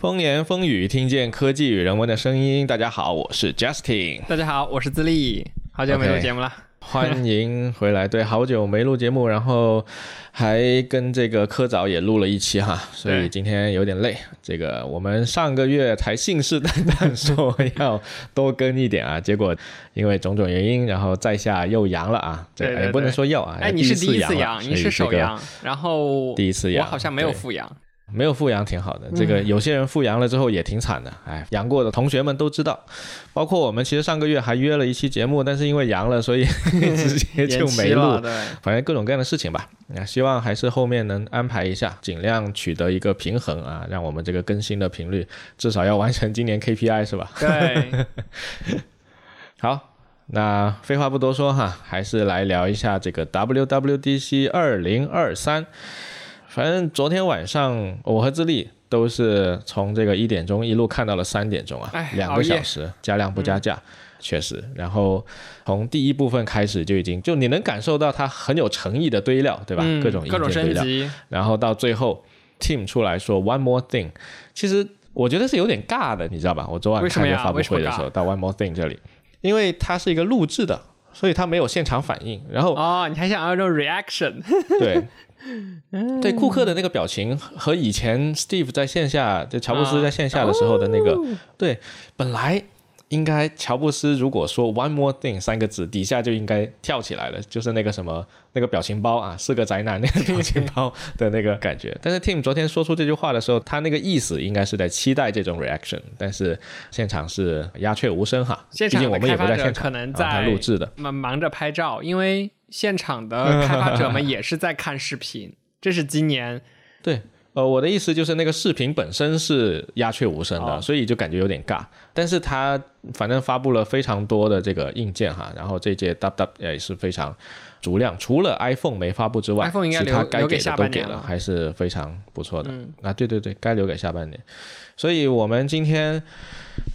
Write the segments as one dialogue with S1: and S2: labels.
S1: 风言风语，听见科技与人文的声音。大家好，我是 Justin。
S2: 大家好，我是自立，好久没录节目了。
S1: 欢迎回来，对，好久没录节目，然后还跟这个科早也录了一期哈，所以今天有点累。这个我们上个月才信誓旦旦说要多更一点啊，结果因为种种原因，然后在下又阳了啊，
S2: 这
S1: 也不能说要啊，
S2: 哎，你是第
S1: 一次
S2: 阳，你是首阳，然后
S1: 第一次阳，
S2: 我好像没有复阳。
S1: 没有复阳挺好的，这个有些人复阳了之后也挺惨的，哎，阳过的同学们都知道，包括我们其实上个月还约了一期节目，但是因为阳了，所以 直接就没录。反正各种各样的事情吧，那希望还是后面能安排一下，尽量取得一个平衡啊，让我们这个更新的频率至少要完成今年 KPI 是吧？
S2: 对。
S1: 好，那废话不多说哈，还是来聊一下这个 WWDC 二零二三。反正昨天晚上我和自立都是从这个一点钟一路看到了三点钟啊，两个小时加量不加价，确实。然后从第一部分开始就已经就你能感受到他很有诚意的堆料，对吧？各种
S2: 各种
S1: 升级。然后到最后，Team 出来说 One More Thing，其实我觉得是有点尬的，你知道吧？我昨晚看这发布会的时候到 One More Thing 这里，因为它是一个录制的，所以它没有现场反应。然后
S2: 哦，你还想要这种 reaction？
S1: 对。对库克的那个表情和以前 Steve 在线下，就乔布斯在线下的时候的那个，对，本来。应该乔布斯如果说 one more thing 三个字，底下就应该跳起来了，就是那个什么那个表情包啊，四个宅男那个表情包的那个感觉。但是 Tim 昨天说出这句话的时候，他那个意思应该是在期待这种 reaction，但是现场是鸦雀无声哈。
S2: 现场
S1: 我们也不在现
S2: 场，可能在
S1: 录制的，
S2: 忙忙着拍照，因为现场的开发者们也是在看视频。这是今年
S1: 对。呃，我的意思就是那个视频本身是鸦雀无声的，所以就感觉有点尬。但是它反正发布了非常多的这个硬件哈，然后这届 W 也是非常足量，除了 iPhone 没发布之外，其他该给的都给了，还是非常不错的。啊，对对对，该留给下半年。所以我们今天。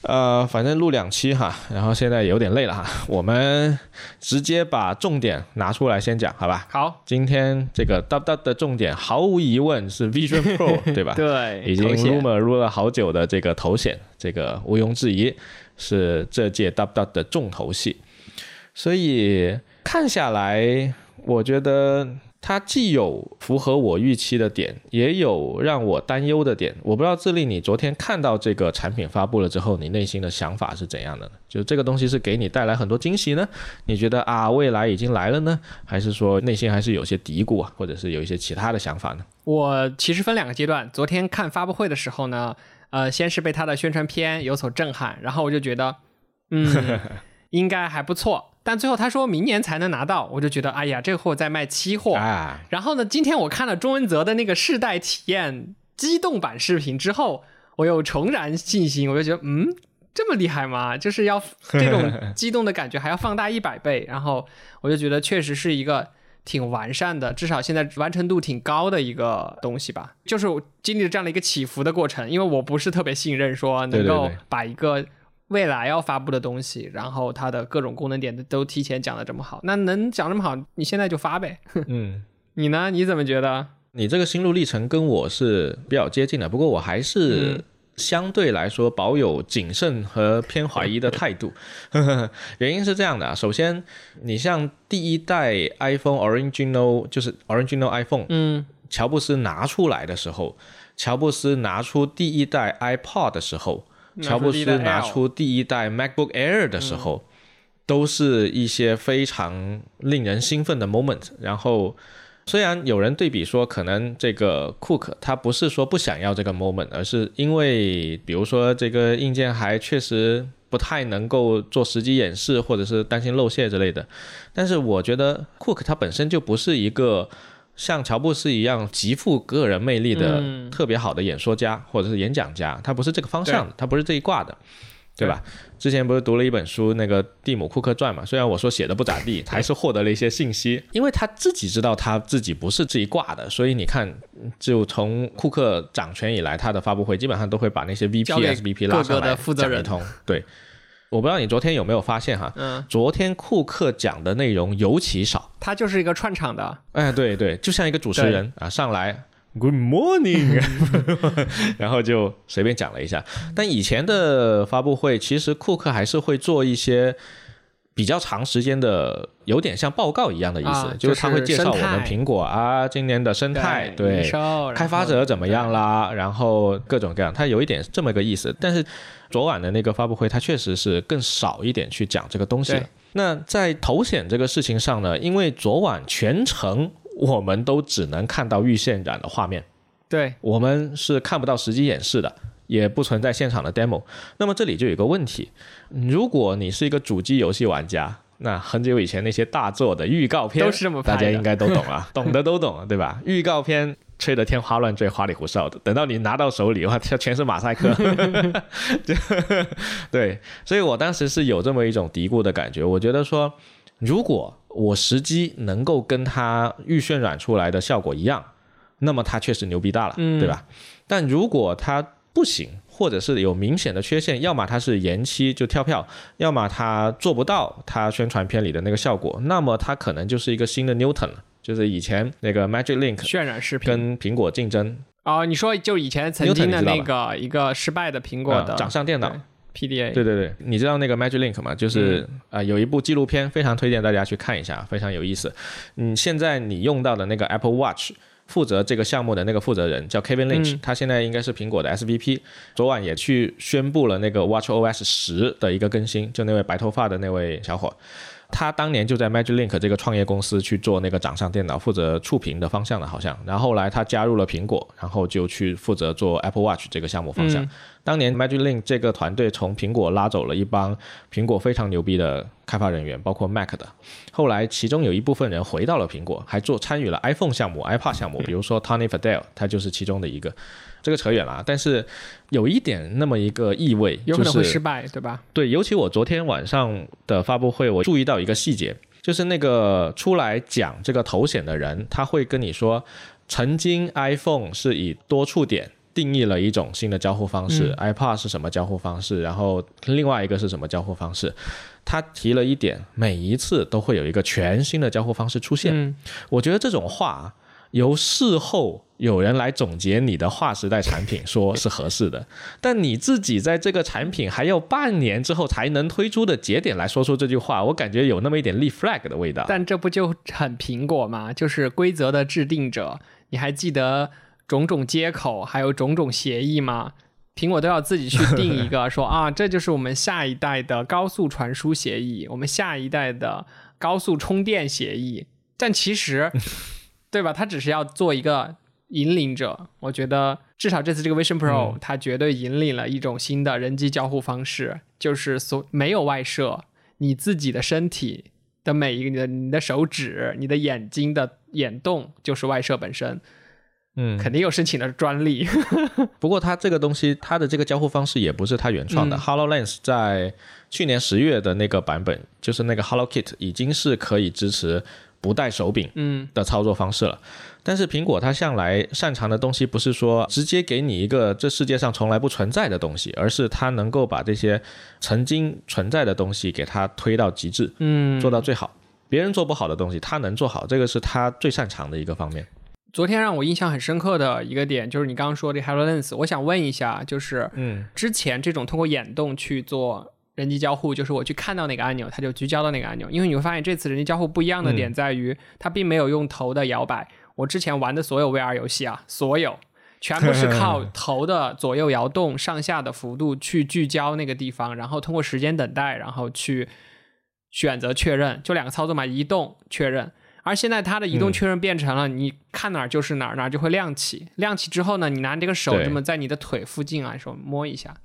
S1: 呃，反正录两期哈，然后现在有点累了哈，我们直接把重点拿出来先讲，好吧？
S2: 好，
S1: 今天这个 W 的重点毫无疑问是 Vision Pro，对吧？
S2: 对，
S1: 已经 rumor 入了好久的这个头显，这个毋庸置疑是这届 W 的重头戏，所以看下来，我觉得。它既有符合我预期的点，也有让我担忧的点。我不知道智利，你昨天看到这个产品发布了之后，你内心的想法是怎样的呢？就这个东西是给你带来很多惊喜呢？你觉得啊，未来已经来了呢？还是说内心还是有些嘀咕啊，或者是有一些其他的想法呢？
S2: 我其实分两个阶段。昨天看发布会的时候呢，呃，先是被他的宣传片有所震撼，然后我就觉得，嗯，应该还不错。但最后他说明年才能拿到，我就觉得哎呀，这货在卖期货。然后呢，今天我看了钟文泽的那个试戴体验激动版视频之后，我又重燃信心，我就觉得嗯，这么厉害吗？就是要 这种激动的感觉还要放大一百倍。然后我就觉得确实是一个挺完善的，至少现在完成度挺高的一个东西吧。就是经历了这样的一个起伏的过程，因为我不是特别信任说能够把一个。未来要发布的东西，然后它的各种功能点都提前讲的这么好，那能讲这么好，你现在就发呗。嗯，你呢？你怎么觉得？
S1: 你这个心路历程跟我是比较接近的，不过我还是相对来说保有谨慎和偏怀疑的态度。原因是这样的啊，首先，你像第一代 iPhone Original 就是 Original iPhone，嗯，乔布斯拿出来的时候，乔布斯拿出第一代 iPod 的时候。乔布斯拿出第一代 MacBook Air 的时候，都是一些非常令人兴奋的 moment。然后，虽然有人对比说，可能这个 Cook 他不是说不想要这个 moment，而是因为比如说这个硬件还确实不太能够做实际演示，或者是担心漏泄之类的。但是我觉得 Cook 他本身就不是一个。像乔布斯一样极富个人魅力的特别好的演说家或者是演讲家，他不是这个方向的，他不是这一挂的，对吧？之前不是读了一本书，那个《蒂姆·库克传》嘛？虽然我说写的不咋地，还是获得了一些信息，因为他自己知道他自己不是这一挂的，所以你看，就从库克掌权以来，他的发布会基本上都会把那些 VP、SVP 拉上来讲一通，对。我不知道你昨天有没有发现哈，嗯，昨天库克讲的内容尤其少，
S2: 他就是一个串场的，
S1: 哎，对对，就像一个主持人啊，上来 Good morning，然后就随便讲了一下。但以前的发布会，其实库克还是会做一些比较长时间的，有点像报告一样的意思，
S2: 啊
S1: 就是他会介绍我们苹果啊今年的生态，
S2: 营
S1: 对，开发者怎么样？啦，然后各种各样，它有一点这么个意思。但是昨晚的那个发布会，它确实是更少一点去讲这个东西了。那在头显这个事情上呢，因为昨晚全程我们都只能看到预渲染的画面，
S2: 对，
S1: 我们是看不到实际演示的。也不存在现场的 demo，那么这里就有个问题：如果你是一个主机游戏玩家，那很久以前那些大作的预告片
S2: 都是这么拍的
S1: 大家应该都懂啊，懂的都懂，对吧？预告片吹得天花乱坠、花里胡哨的，等到你拿到手里的话，它全是马赛克。就对，所以我当时是有这么一种嘀咕的感觉，我觉得说，如果我实机能够跟它预渲染出来的效果一样，那么它确实牛逼大了，
S2: 嗯
S1: 对吧？但如果它不行，或者是有明显的缺陷，要么它是延期就跳票，要么它做不到它宣传片里的那个效果，那么它可能就是一个新的 Newton 了，就是以前那个 Magic Link
S2: 渲染视频。
S1: 跟苹果竞争
S2: 哦，你说就以前曾经的那个一个失败的苹果
S1: 呃
S2: 的
S1: 掌上电脑。
S2: 对 PDA，
S1: 对对对，你知道那个 Magic Link 吗？就是啊、呃有一部纪录片，非常推荐大家去看一下，非常有意思。嗯，现在你用到的那个 Apple Watch。负责这个项目的那个负责人叫 Kevin Lynch，、
S2: 嗯
S1: 他现在应该是苹果的 SVP。昨晚也去宣布了那个 Watch OS 十的一个更新，就那位白头发的那位小伙，他当年就在 Magic Link 这个创业公司去做那个掌上电脑，负责触屏的方向的，好像。然后后来他加入了苹果，然后就去负责做 Apple Watch 这个项目方向。
S2: 嗯
S1: 当年 Magic Link 这个团队从苹果拉走了一帮苹果非常牛逼的开发人员，包括 Mac 的。后来其中有一部分人回到了苹果，还做参与了 iPhone 项目、iPad 项目，比如说 Tony Fadell，他就是其中的一个。这个扯远了啊，但是有一点那么一个意味，
S2: 有可能会
S1: 就是
S2: 失败，对吧？
S1: 对，尤其我昨天晚上的发布会，我注意到一个细节，就是那个出来讲这个头显的人，他会跟你说，曾经 iPhone 是以多触点。定义了一种新的交互方式、i p a d 是什么交互方式，然后另外一个是什么交互方式？他提了一点，每一次都会有一个全新的交互方式出现。
S2: 嗯，
S1: 我觉得这种话由事后有人来总结你的划时代产品，说是合适的，但你自己在这个产品还要半年之后才能推出的节点来说出这句话，我感觉有那么一点立 flag 的味道。
S2: 但这不就很苹果吗？就是规则的制定者，你还记得种种接口还有种种协议吗？苹果都要自己去定一个说啊，这就是我们下一代的高速传输协议，我们下一代的高速充电协议。但其实，对吧？它只是要做一个引领者。我觉得至少这次这个 Vision Pro，、它绝对引领了一种新的人机交互方式，就是所没有外设，你自己的身体的每一个你的你的手指、你的眼睛的眼动就是外设本身，
S1: 嗯，
S2: 肯定有申请的专利。
S1: 不过它这个东西，它的这个交互方式也不是它原创的。
S2: 嗯
S1: HoloLens 在去年十月的那个版本，就是那个 HoloKit 已经是可以支持不带手柄
S2: 嗯
S1: 的操作方式了。但是苹果它向来擅长的东西，不是说直接给你一个这世界上从来不存在的东西，而是它能够把这些曾经存在的东西给它推到极致，
S2: 嗯，
S1: 做到最好。别人做不好的东西，它能做好，这个是它最擅长的一个方面。
S2: 昨天让我印象很深刻的一个点，就是你刚刚说的 HoloLens，我想问一下，就是
S1: 嗯
S2: 之前这种通过眼动去做人机交互，就是我去看到哪个按钮，它就聚焦到哪个按钮。因为你会发现这次人机交互不一样的点在于，它并没有用头的摇摆。我之前玩的所有 VR 游戏啊，所有全部是靠 头的左右摇动、上下的幅度去聚焦那个地方，然后通过时间等待，然后去选择确认，就两个操作嘛，移动确认。而现在它的移动
S1: 嗯
S2: 确认变成了你看哪儿就是哪儿，哪儿就会亮起。亮起之后呢，你拿这个手这么在你的腿附近啊，手摸一下，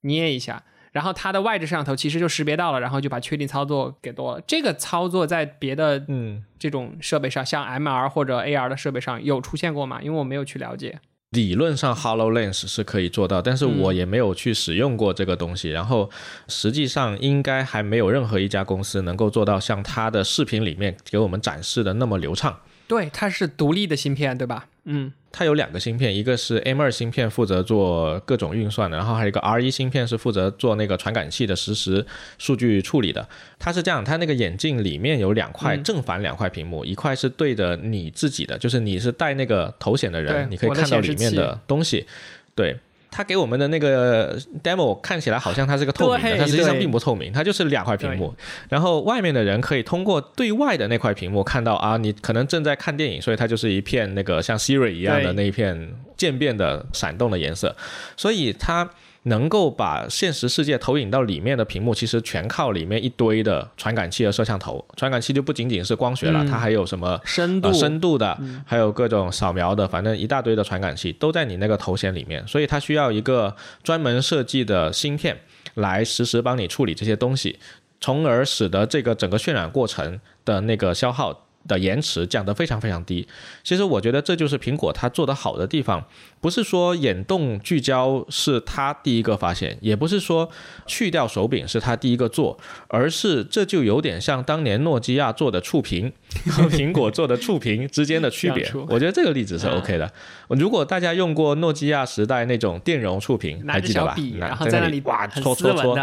S2: 捏一下，然后它的外置摄像头其实就识别到了，然后就把确定操作给多了。这个操作在别的
S1: 嗯，
S2: 这种设备上，像 MR 或者 AR 的设备上有出现过吗？因为我没有去了解。
S1: 理论上 HoloLens 是可以做到，但是我也没有去使用过这个东西。然后实际上应该还没有任何一家公司能够做到像它的视频里面给我们展示的那么流畅。
S2: 对，它是独立的芯片，对吧？嗯，
S1: 它有两个芯片，一个是 M 二芯片负责做各种运算的，然后还有一个 R 一芯片是负责做那个传感器的实时数据处理的。它是这样，它那个眼镜里面有两块正反两块屏幕，一块是对着你自己的，就是你是戴那个头显的人，你可以看到里面的东西，对。他给我们的那个 demo 看起来好像它是个透明的，但实际上并不透明，它就是两块屏幕。然后外面的人可以通过对外的那块屏幕看到啊，你可能正在看电影，所以它就是一片那个像 Siri 一样的那一片渐变的闪动的颜色，所以它。能够把现实世界投影到里面的屏幕，其实全靠里面一堆的传感器和摄像头。传感器就不仅仅是光学了，它还有什么
S2: 深度、
S1: 深度的，还有各种扫描的，反正一大堆的传感器都在你那个头显里面。所以它需要一个专门设计的芯片来实时帮你处理这些东西，从而使得这个整个渲染过程的那个消耗。的延迟降得非常非常低，其实我觉得这就是苹果它做得好的地方，不是说眼动聚焦是它第一个发现，也不是说去掉手柄是它第一个做，而是这就有点像当年诺基亚做的触屏和苹果做的触屏之间的区别。我觉得这个例子是 OK 的。如果大家用过诺基亚时代那种电容触屏，还记得吧？
S2: 然后在那里
S1: 哇搓搓搓。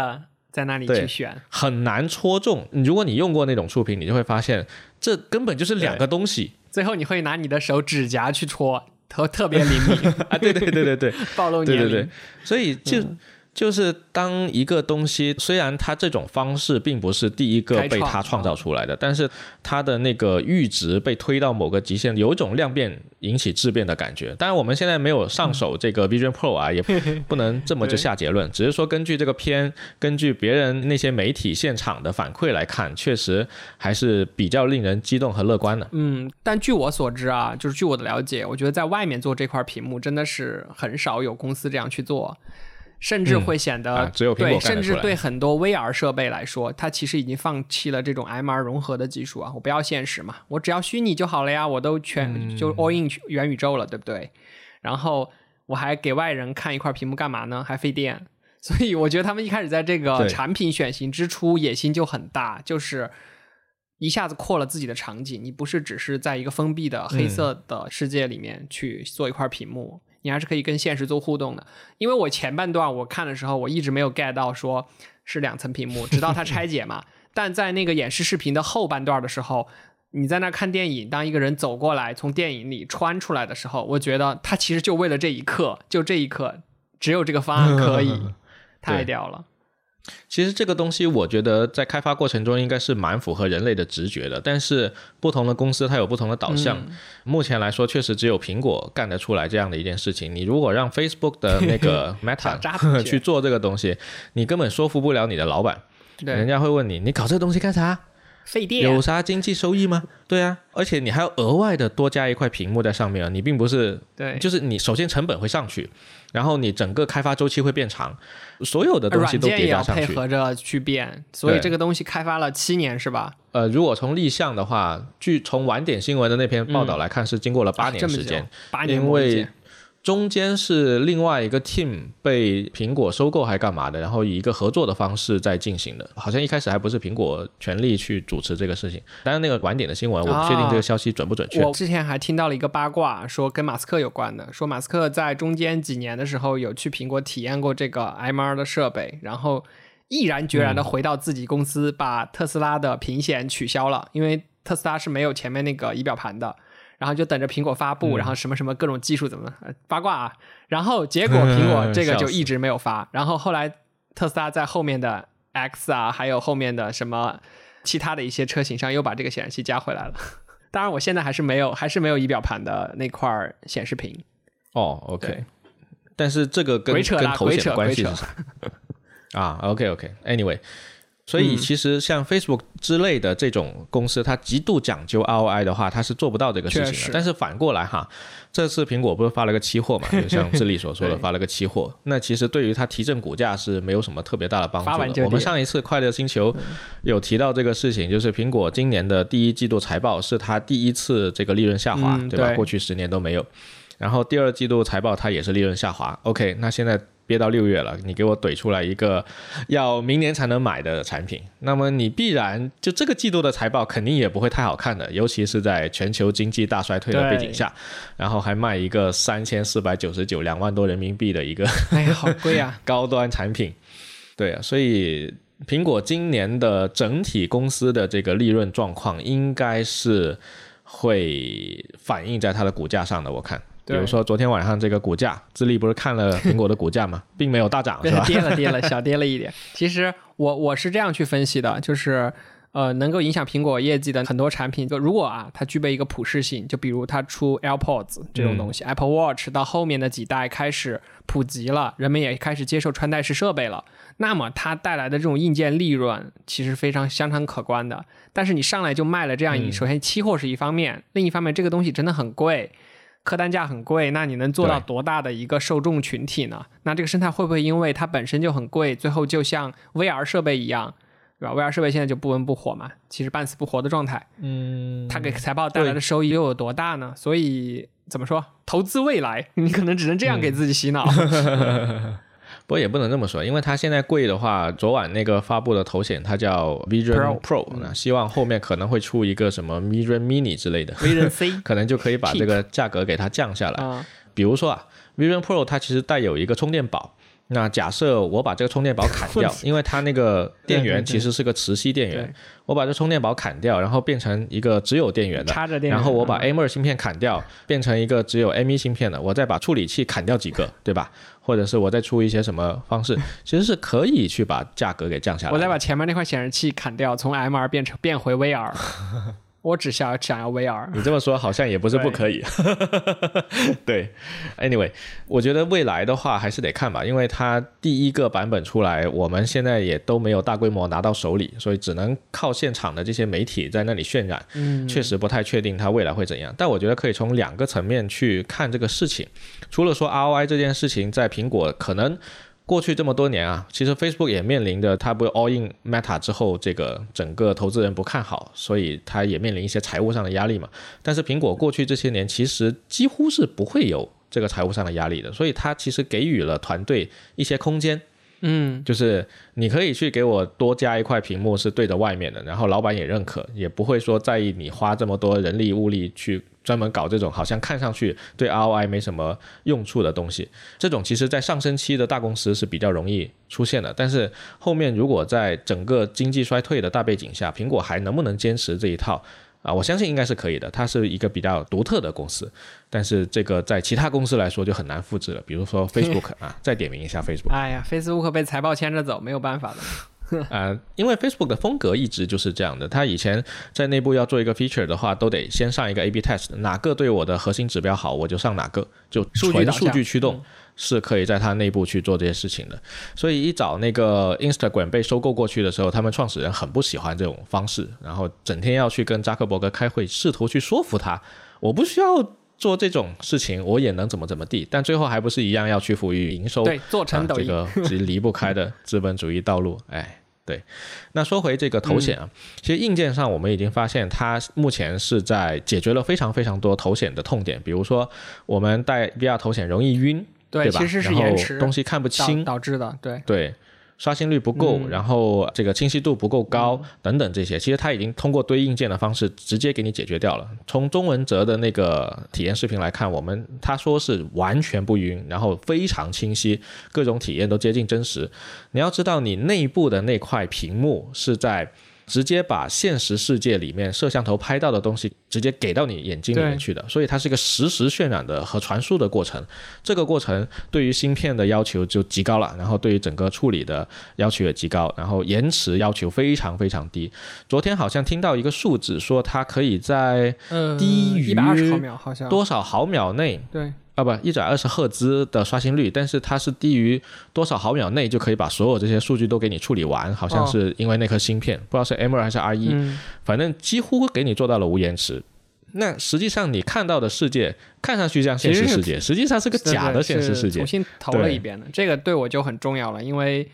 S2: 在那里去选，
S1: 很难戳中。如果你用过那种触屏，你就会发现这根本就是两个东西。
S2: 最后你会拿你的手指甲去戳，特特别灵敏
S1: 啊！对对对对对，
S2: 暴露年龄。
S1: 所以就。就是当一个东西，虽然它这种方式并不是第一个被它创造出来的，但是它的那个阈值被推到某个极限，有一种量变引起质变的感觉。当然，我们现在没有上手这个 Vision Pro 啊，也不能这么就下结论。只是说，根据这个片，根据别人那些媒体现场的反馈来看，确实还是比较令人激动和乐观的。
S2: 嗯，但据我所知啊，就是据我的了解，我觉得在外面做这块屏幕真的是很少有公司这样去做。甚至会显得对，甚至对很多 VR 设备来说，它其实已经放弃了这种 MR 融合的技术啊！我不要现实嘛，我只要虚拟就好了呀！我都全就 all in 元宇宙了，对不对？然后我还给外人看一块屏幕干嘛呢？还费电，所以我觉得他们一开始在这个产品选型之初野心就很大，就是一下子扩了自己的场景。你不是只是在一个封闭的黑色的世界里面去做一块屏幕。你还是可以跟现实做互动的，因为我前半段我看的时候，我一直没有 get 到说是两层屏幕，直到它拆解嘛。但在那个演示视频的后半段的时候，你在那看电影，当一个人走过来从电影里穿出来的时候，我觉得他其实就为了这一刻，就这一刻，只有这个方案可以，太屌了。
S1: 其实这个东西，我觉得在开发过程中应该是蛮符合人类的直觉的。但是不同的公司它有不同的导向。目前来说，确实只有苹果干得出来这样的一件事情。你如果让 Facebook 的那个 Meta 去做这个东西，你根本说服不了你的老板。人家会问你，你搞这个东西干啥？
S2: 费电
S1: 有啥经济收益吗？对啊，而且你还要额外的多加一块屏幕在上面啊！你并不是
S2: 对，
S1: 就是你首先成本会上去，然后你整个开发周期会变长，所有的东西都叠加上
S2: 去，配合着去变，所以这个东西开发了七年是吧？
S1: 呃，如果从立项的话，据从晚点新闻的那篇报道来看，是经过了八年时间，
S2: 八年
S1: 因为。中间是另外一个 team 被苹果收购还干嘛的，然后以一个合作的方式在进行的，好像一开始还不是苹果全力去主持这个事情。但是那个晚点的新闻，我不确定这个消息准不准确。
S2: 我之前还听到了一个八卦，说跟马斯克有关的，说马斯克在中间几年的时候有去苹果体验过这个 MR 的设备，然后毅然决然的回到自己公司，把特斯拉的屏显取消了，因为特斯拉是没有前面那个仪表盘的。然后就等着苹果发布，然后什么什么各种技术怎么八卦啊？然后结果苹果 这个就一直没有发。然后后来特斯拉在后面的 X 啊，还有后面的什么其他的一些车型上又把这个显示器加回来了。当然，我现在还是没有，还是没有仪表盘的那块显示屏。
S1: 哦，OK。但是这个跟跟头显的关系是啥？啊，OK，OK，Anyway。所以其实像 Facebook 之类的这种公司，它极度讲究 ROI 的话，它是做不到这个事情的。但是反过来哈，这次苹果不是发了个期货嘛？就像智利所说的，发了个期货。那其实对于它提振股价是没有什么特别大的帮助的。我们上一次快乐星球有提到这个事情，就是苹果今年的第一季度财报是它第一次这个利润下滑，对吧？过去十年都没有。然后第二季度财报它也是利润下滑。OK，那现在憋到六月了，你给我怼出来一个要明年才能买的产品，那么你必然就这个季度的财报肯定也不会太好看的，尤其是在全球经济大衰退的背景下，然后还卖一个三千四百九十九两万多人民币的一个，
S2: 哎呀，好贵啊，
S1: 高端产品，对啊，所以苹果今年的整体公司的这个利润状况应该是会反映在它的股价上的，我看。比如说昨天晚上这个股价，智利不是看了苹果的股价嘛？并没有大涨，是吧？
S2: 跌了跌了，小跌了一点。其实我我是这样去分析的，就是呃，能够影响苹果业绩的很多产品，就如果啊它具备一个普适性，就比如它出 AirPods 这种东西，Apple Watch 到后面的几代开始普及了，人们也开始接受穿戴式设备了，那么它带来的这种硬件利润其实非常相当可观的。但是你上来就卖了这样，首先期货是一方面，另一方面这个东西真的很贵。客单价很贵，那你能做到多大的一个受众群体呢？那这个生态会不会因为它本身就很贵，最后就像 VR 设备一样，对吧？VR 设备现在就不温不火嘛，其实半死不活的状态。
S1: 嗯，
S2: 它给财报带来的收益又有多大呢？所以怎么说，投资未来，你可能只能这样给自己洗脑。
S1: 不过也不能这么说，因为它现在贵的话，昨晚那个发布的头显它叫 Vision Pro，那希望后面可能会出一个什么 Vision Mini 之类的
S2: ，Vision C
S1: 可能就可以把这个价格给它降下来。比如说啊，Vision Pro 它其实带有一个充电宝。那假设我把这个充电宝 砍掉，因为它那个电源其实是个磁吸电源，我把这充电宝砍掉，然后变成一个只有电源的，
S2: 插着电源，
S1: 然后我把 M2 芯片砍掉，变成一个只有 M1 芯片的，我再把处理器砍掉几个，对吧？或者是我再出一些什么方式，其实是可以去把价格给降下来。
S2: 我再把前面那块显示器砍掉，从 MR 变成变回 VR。我只想想要 VR，
S1: 你这么说好像也不是不可以。对，Anyway，我觉得未来的话还是得看吧，因为它第一个版本出来，我们现在也都没有大规模拿到手里，所以只能靠现场的这些媒体在那里渲染。嗯，确实不太确定它未来会怎样。但我觉得可以从两个层面去看这个事情，除了说 ROI 这件事情，在苹果可能。过去这么多年啊，其实 Facebook 也面临着它不 all in Meta 之后，这个整个投资人不看好，所以它也面临一些财务上的压力嘛。但是苹果过去这些年其实几乎是不会有这个财务上的压力的，所以它其实给予了团队一些空间。
S2: 嗯，
S1: 就是你可以去给我多加一块屏幕是对着外面的，然后老板也认可，也不会说在意你花这么多人力物力去专门搞这种好像看上去对 ROI 没什么用处的东西。这种其实在上升期的大公司是比较容易出现的，但是后面如果在整个经济衰退的大背景下，苹果还能不能坚持这一套？啊，我相信应该是可以的。它是一个比较独特的公司，但是这个在其他公司来说就很难复制了。比如说 Facebook 啊，再点名一下 Facebook。
S2: 哎呀，Facebook 被财报牵着走，没有办法的。
S1: 啊，因为 Facebook 的风格一直就是这样的。它以前在内部要做一个 feature 的话，都得先上一个 A/B test，哪个对我的核心指标好，我就上哪个，就纯数据驱动。是可以在它内部去做这些事情的，所以一早那个 Instagram 被收购过去的时候，他们创始人很不喜欢这种方式，然后整天要去跟扎克伯格开会，试图去说服他，我不需要做这种事情，我也能怎么怎么地，但最后还不是一样要屈服于营收，
S2: 对，做成抖
S1: 音，这个是离不开的资本主义道路，哎，对。那说回这个头显啊，其实硬件上我们已经发现，它目前是在解决了非常非常多头显的痛点，比如说我们戴 VR 头显容易晕。对
S2: 吧？其实是延迟，
S1: 东西看不清
S2: 导致的。对
S1: 对，刷新率不够，然后这个清晰度不够高等等这些，其实它已经通过堆硬件的方式直接给你解决掉了。从中文哲的那个体验视频来看，我们他说是完全不晕，然后非常清晰，各种体验都接近真实。你要知道，你内部的那块屏幕是在。直接把现实世界里面摄像头拍到的东西直接给到你眼睛里面去的，所以它是一个实时渲染的和传输的过程。这个过程对于芯片的要求就极高了，然后对于整个处理的要求也极高，然后延迟要求非常非常低。昨天好像听到一个数字说它可以在低于一
S2: 百二十毫秒，好像
S1: 多少毫秒内
S2: 对。
S1: 啊不，一百二十赫兹的刷新率，但是它是低于多少毫秒内就可以把所有这些数据都给你处理完，好像是因为那颗芯片，不知道是 M 二还是 R 一，反正几乎给你做到了无延迟。那实际上你看到的世界看上去像现实世界，实际上是个假的现实世界。
S2: 重新投了一遍的，这个对我就很重要了，因为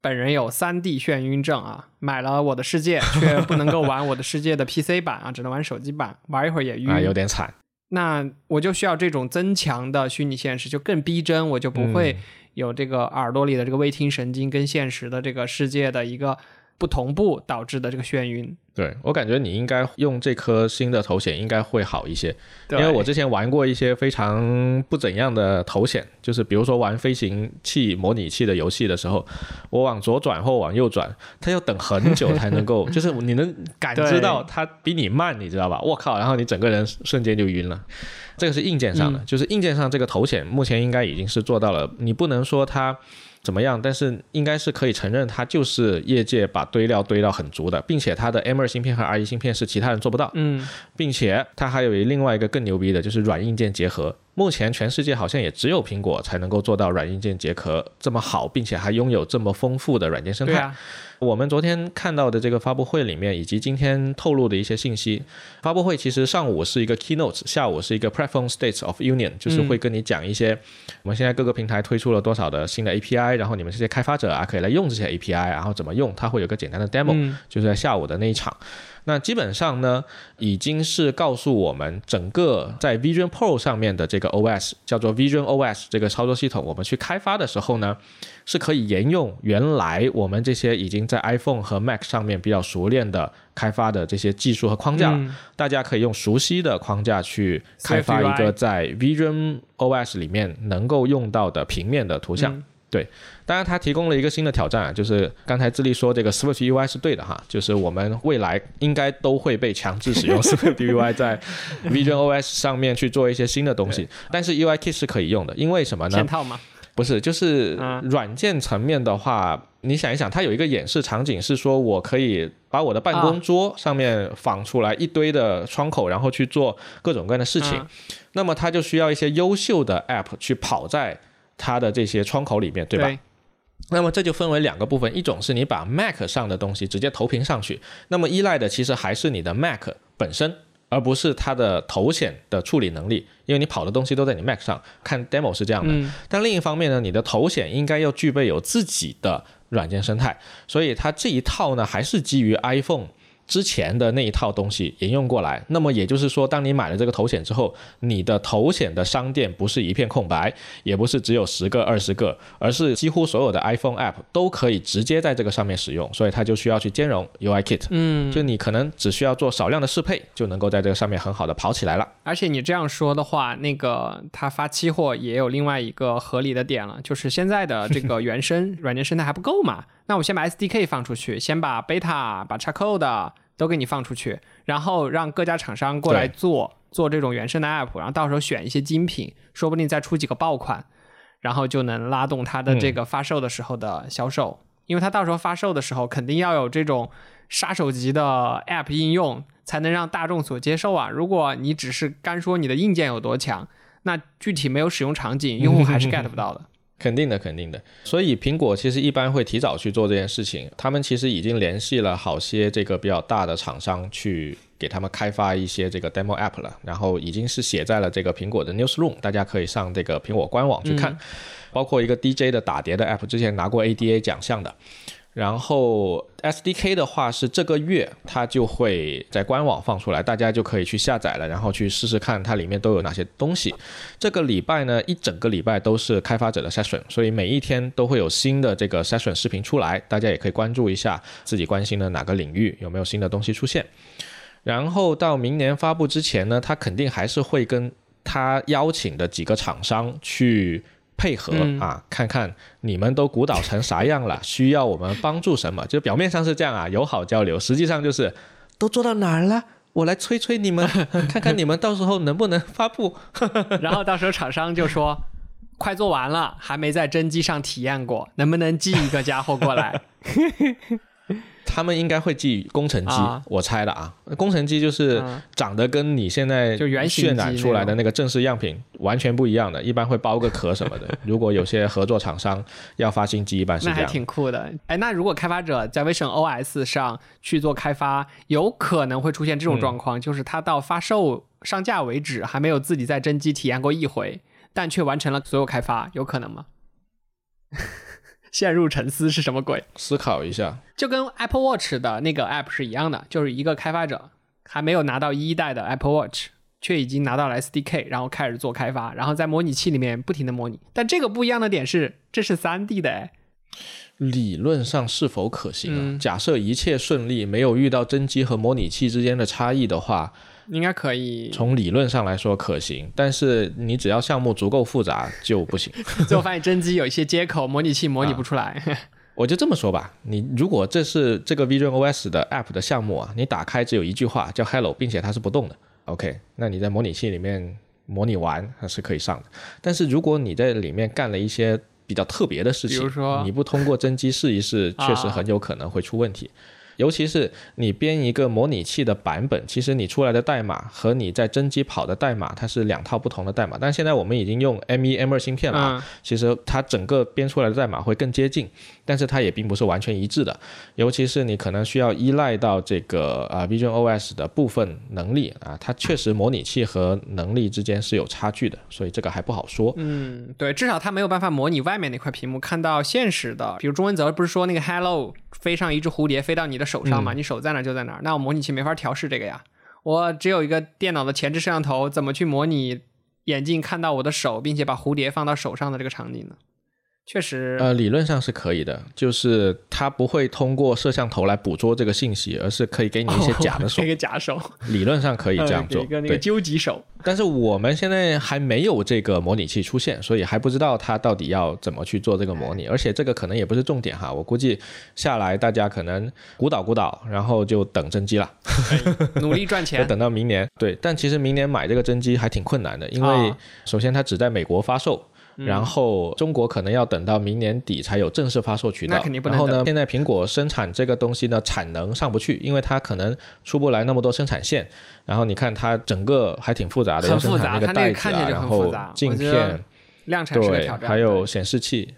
S2: 本人有三 D 眩晕症啊，买了我的世界却不能够玩我的世界的 PC 版啊，只能玩手机版，玩一会儿也晕，
S1: 有点惨。
S2: 那我就需要这种增强的虚拟现实，就更逼真，我就不会有这个耳朵里的这个微听神经跟现实的这个世界的一个不同步导致的这个眩晕。
S1: 对我感觉你应该用这颗新的头显应该会好一些，因为我之前玩过一些非常不怎样的头显，就是比如说玩飞行器模拟器的游戏的时候，我往左转或往右转，它要等很久才能够，就是你能感知到它比你慢，你知道吧？我靠，然后你整个人瞬间就晕了。这个是硬件上的，就是硬件上这个头显目前应该已经是做到了，你不能说它。怎么样？但是应该是可以承认，它就是业界把堆料堆到很足的，并且它的 M2 芯片和 R1 芯片是其他人做不到。
S2: 嗯，
S1: 并且它还有另外一个更牛逼的，就是软硬件结合。目前全世界好像也只有苹果才能够做到软硬件结合这么好，并且还拥有这么丰富的软件生态。
S2: 啊、
S1: 我们昨天看到的这个发布会里面，以及今天透露的一些信息，发布会其实上午是一个 keynote，下午是一个 platform state of union，就是会跟你讲一些我们现在各个平台推出了多少的新的 API，然后你们这些开发者啊可以来用这些 API，然后怎么用，它会有个简单的 demo，、
S2: 嗯、
S1: 就是在下午的那一场。那基本上呢，已经是告诉我们，整个在 Vision Pro 上面的这个 OS 叫做 Vision OS 这个操作系统，我们去开发的时候呢，是可以沿用原来我们这些已经在 iPhone 和 Mac 上面比较熟练的开发的这些技术和框架，
S2: 嗯、
S1: 大家可以用熟悉的框架去开发一个在 Vision OS 里面能够用到的平面的图像。
S2: 嗯
S1: 对，当然它提供了一个新的挑战啊，就是刚才智利说这个 Swift UI 是对的哈，就是我们未来应该都会被强制使用 Swift UI 在 Vision OS 上面去做一些新的东西，但是 UI Kit 是可以用的，因为什么呢？
S2: 嵌套吗？
S1: 不是，就是
S2: 嗯
S1: 软件层面的话，你想一想，它有一个演示场景是说我可以把我的办公桌上面仿出来一堆的窗口，然后去做各种各样的事情，
S2: 嗯
S1: 那么它就需要一些优秀的 App 去跑在。它的这些窗口里面，对吧？
S2: 对
S1: 那么这就分为两个部分，一种是你把 Mac 上的东西直接投屏上去，那么依赖的其实还是你的 Mac 本身，而不是它的头显的处理能力，因为你跑的东西都在你 Mac 上。看 demo 是这样的，
S2: 嗯、
S1: 但另一方面呢，你的头显应该要具备有自己的软件生态，所以它这一套呢还是基于 iPhone。之前的那一套东西沿用过来，那么也就是说，当你买了这个头显之后，你的头显的商店不是一片空白，也不是只有十个、二十个，而是几乎所有的 iPhone App 都可以直接在这个上面使用，所以它就需要去兼容 UI Kit。
S2: 嗯，
S1: 就你可能只需要做少量的适配，就能够在这个上面很好的跑起来了。
S2: 而且你这样说的话，那个它发期货也有另外一个合理的点了，就是现在的这个原生软件生态还不够嘛。那我先把 SDK 放出去，先把 Beta、把 Xcode 都给你放出去，然后让各家厂商过来做做这种原生的 App，然后到时候选一些精品，说不定再出几个爆款，然后就能拉动它的这个发售的时候的销售，
S1: 嗯、
S2: 因为它到时候发售的时候肯定要有这种杀手级的 App 应用，才能让大众所接受啊。如果你只是干说你的硬件有多强，那具体没有使用场景，用户还是 get 不到的。
S1: 肯定的，肯定的。所以苹果其实一般会提早去做这件事情，他们其实已经联系了好些这个比较大的厂商去给他们开发一些这个 demo app 了，然后已经是写在了这个苹果的 newsroom，大家可以上这个苹果官网去看，
S2: 嗯、
S1: 包括一个 DJ 的打碟的 app，之前拿过 ADA 奖项的。然后 SDK 的话是这个月它就会在官网放出来，大家就可以去下载了，然后去试试看它里面都有哪些东西。这个礼拜呢，一整个礼拜都是开发者的 session，所以每一天都会有新的这个 session 视频出来，大家也可以关注一下自己关心的哪个领域有没有新的东西出现。然后到明年发布之前呢，它肯定还是会跟他邀请的几个厂商去。配合啊，看看你们都鼓捣成啥样了，需要我们帮助什么？就表面上是这样啊，友好交流，实际上就是都做到哪儿了？我来催催你们，看看你们到时候能不能发布。
S2: 然后到时候厂商就说，快做完了，还没在真机上体验过，能不能寄一个家伙过来？
S1: 他们应该会寄工程机，
S2: 啊
S1: 我猜的啊。工程机就是
S2: 嗯
S1: 长得跟你现在
S2: 就原
S1: 渲染出来的那个正式样品完全不一样的，一般会包个壳什么的。如果有些合作厂商要发新机，一般是
S2: 那还
S1: 这样。
S2: 挺酷的。哎，那如果开发者在 Vision OS 上去做开发，有可能会出现这种状况，就是他到发售上架为止，还没有自己在真机体验过一回，但却完成了所有开发，有可能吗？陷入沉思是什么鬼？
S1: 思考一下，
S2: 就跟 Apple Watch 的那个 App 是一样的，就是一个开发者还没有拿到一代的 Apple Watch，却已经拿到了 SDK，然后开始做开发，然后在模拟器里面不停的模拟。但这个不一样的点是，这是 3D 的哎。
S1: 理论上是否可行啊？
S2: 嗯
S1: 假设一切顺利，没有遇到真机和模拟器之间的差异的话，
S2: 应该可以。
S1: 从理论上来说可行，但是你只要项目足够复杂就不行。
S2: 最后发现真机有一些接口，模拟器模拟不出来。
S1: 我就这么说吧，你如果这是这个 Vision OS 的 App 的项目啊，你打开只有一句话叫 Hello，并且它是不动的，OK，那你在模拟器里面模拟完它是可以上的。但是如果你在里面干了一些比较特别的事情，
S2: 比如说
S1: 你不通过真机试一试，
S2: 啊
S1: 确实很有可能会出问题。尤其是你编一个模拟器的版本，其实你出来的代码和你在真机跑的代码，它是两套不同的代码。但现在我们已经用 M 一 M 二芯片了啊，
S2: 嗯，
S1: 其实它整个编出来的代码会更接近，但是它也并不是完全一致的。尤其是你可能需要依赖到这个啊、Vision OS 的部分能力啊，它确实模拟器和能力之间是有差距的，所以这个还不好说。
S2: 嗯，对，至少它没有办法模拟外面那块屏幕看到现实的，比如钟文泽不是说那个 Hello 飞上一只蝴蝶飞到你的手上嘛，你手在哪儿就在哪儿，那我模拟器没法调试这个呀。我只有一个电脑的前置摄像头，怎么去模拟眼镜看到我的手，并且把蝴蝶放到手上的这个场景呢？确实，
S1: 呃，理论上是可以的，就是它不会通过摄像头来捕捉这个信息，而是可以给你一些假的 手
S2: 那，个假手，
S1: 理论上可以这样做。
S2: 一个那个
S1: 对，
S2: 究极手。
S1: 但是我们现在还没有这个模拟器出现，所以还不知道它到底要怎么去做这个模拟，而且这个可能也不是重点哈。我估计下来大家可能鼓捣鼓捣，然后就等真机了，
S2: 努力赚 钱。
S1: 等到明年。对，但其实明年买这个真机还挺困难的，因为
S2: 啊
S1: 首先它只在美国发售。然后中国可能要等到明年底才有正式发售渠道。
S2: 那肯定不能
S1: 然后呢，现在苹果生产这个东西呢，产能上不去，因为它可能出不来那么多生产线。然后你看它整个还挺复杂的，
S2: 很
S1: 要
S2: 复杂
S1: 产那
S2: 个
S1: 袋子啊，
S2: 看
S1: 然后
S2: 复杂
S1: 镜片，
S2: 量产是个
S1: 对
S2: 挑，战。
S1: 还有显示器，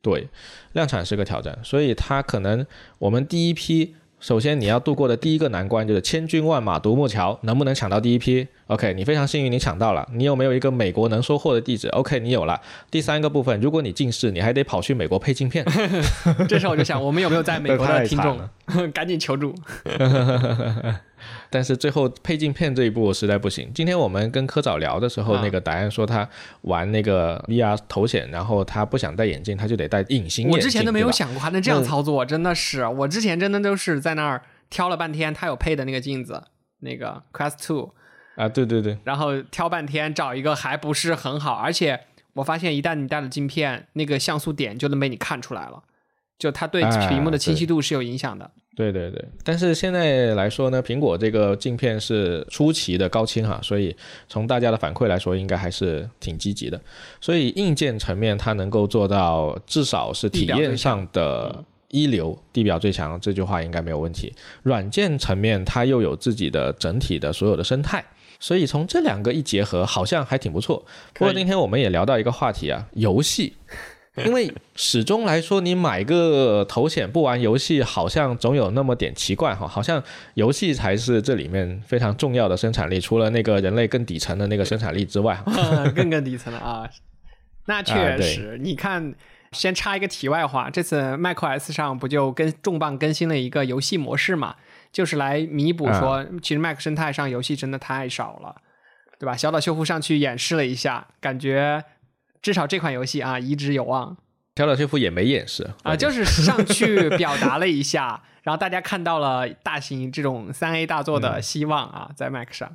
S1: 对，量产是个挑战，所以它可能我们第一批，首先你要度过的第一个难关就是千军万马独木桥，能不能抢到第一批？OK，你非常幸运，你抢到了。你有没有一个美国能收货的地址？OK，你有了。第三个部分，如果你近视，你还得跑去美国配镜片，
S2: 这时候我就想，我们有没有在美国的听众？赶紧求助。
S1: 但是最后配镜片这一步实在不行。今天我们跟科早聊的时候，
S2: 啊
S1: 那个答案说他玩那个 VR 头显，然后他不想戴眼镜，他就得戴隐形眼镜。
S2: 我之前都没有想过还能这样操作，真的是，我之前真的都是在那儿挑了半天，他有配的那个镜子，那个 Quest Two，
S1: 啊，对对对，
S2: 然后挑半天找一个还不是很好，而且我发现一旦你戴了镜片，那个像素点就能被你看出来了，就它对
S1: 哎
S2: 屏幕的清晰度是有影响的。
S1: 对对对，但是现在来说呢，苹果这个镜片是出奇的高清哈，所以从大家的反馈来说，应该还是挺积极的。所以硬件层面，它能够做到至少是体验上的一流，地表最强，这句话应该没有问题。软件层面，它又有自己的整体的所有的生态。所以从这两个一结合，好像还挺不错。不过今天我们也聊到一个话题啊，游戏。因为始终来说，你买个头显不玩游戏，好像总有那么点奇怪哈，好像游戏才是这里面非常重要的生产力，除了那个人类更底层的那个生产力之外，
S2: 更更底层的啊。那
S1: 啊
S2: 确
S1: 对
S2: 实，你看，先插一个题外话，这次 macOS 上不就跟重磅更新了一个游戏模式嘛？就是来弥补
S1: 啊
S2: 说，其实 Mac 生态上游戏真的太少了，对吧？小岛秀夫上去演示了一下，感觉至少这款游戏啊，移植有望
S1: 小岛秀夫也没掩饰
S2: 啊，就是上去表达了一下，然后大家看到了大型这种三 A 大作的希望啊，在 Mac 上。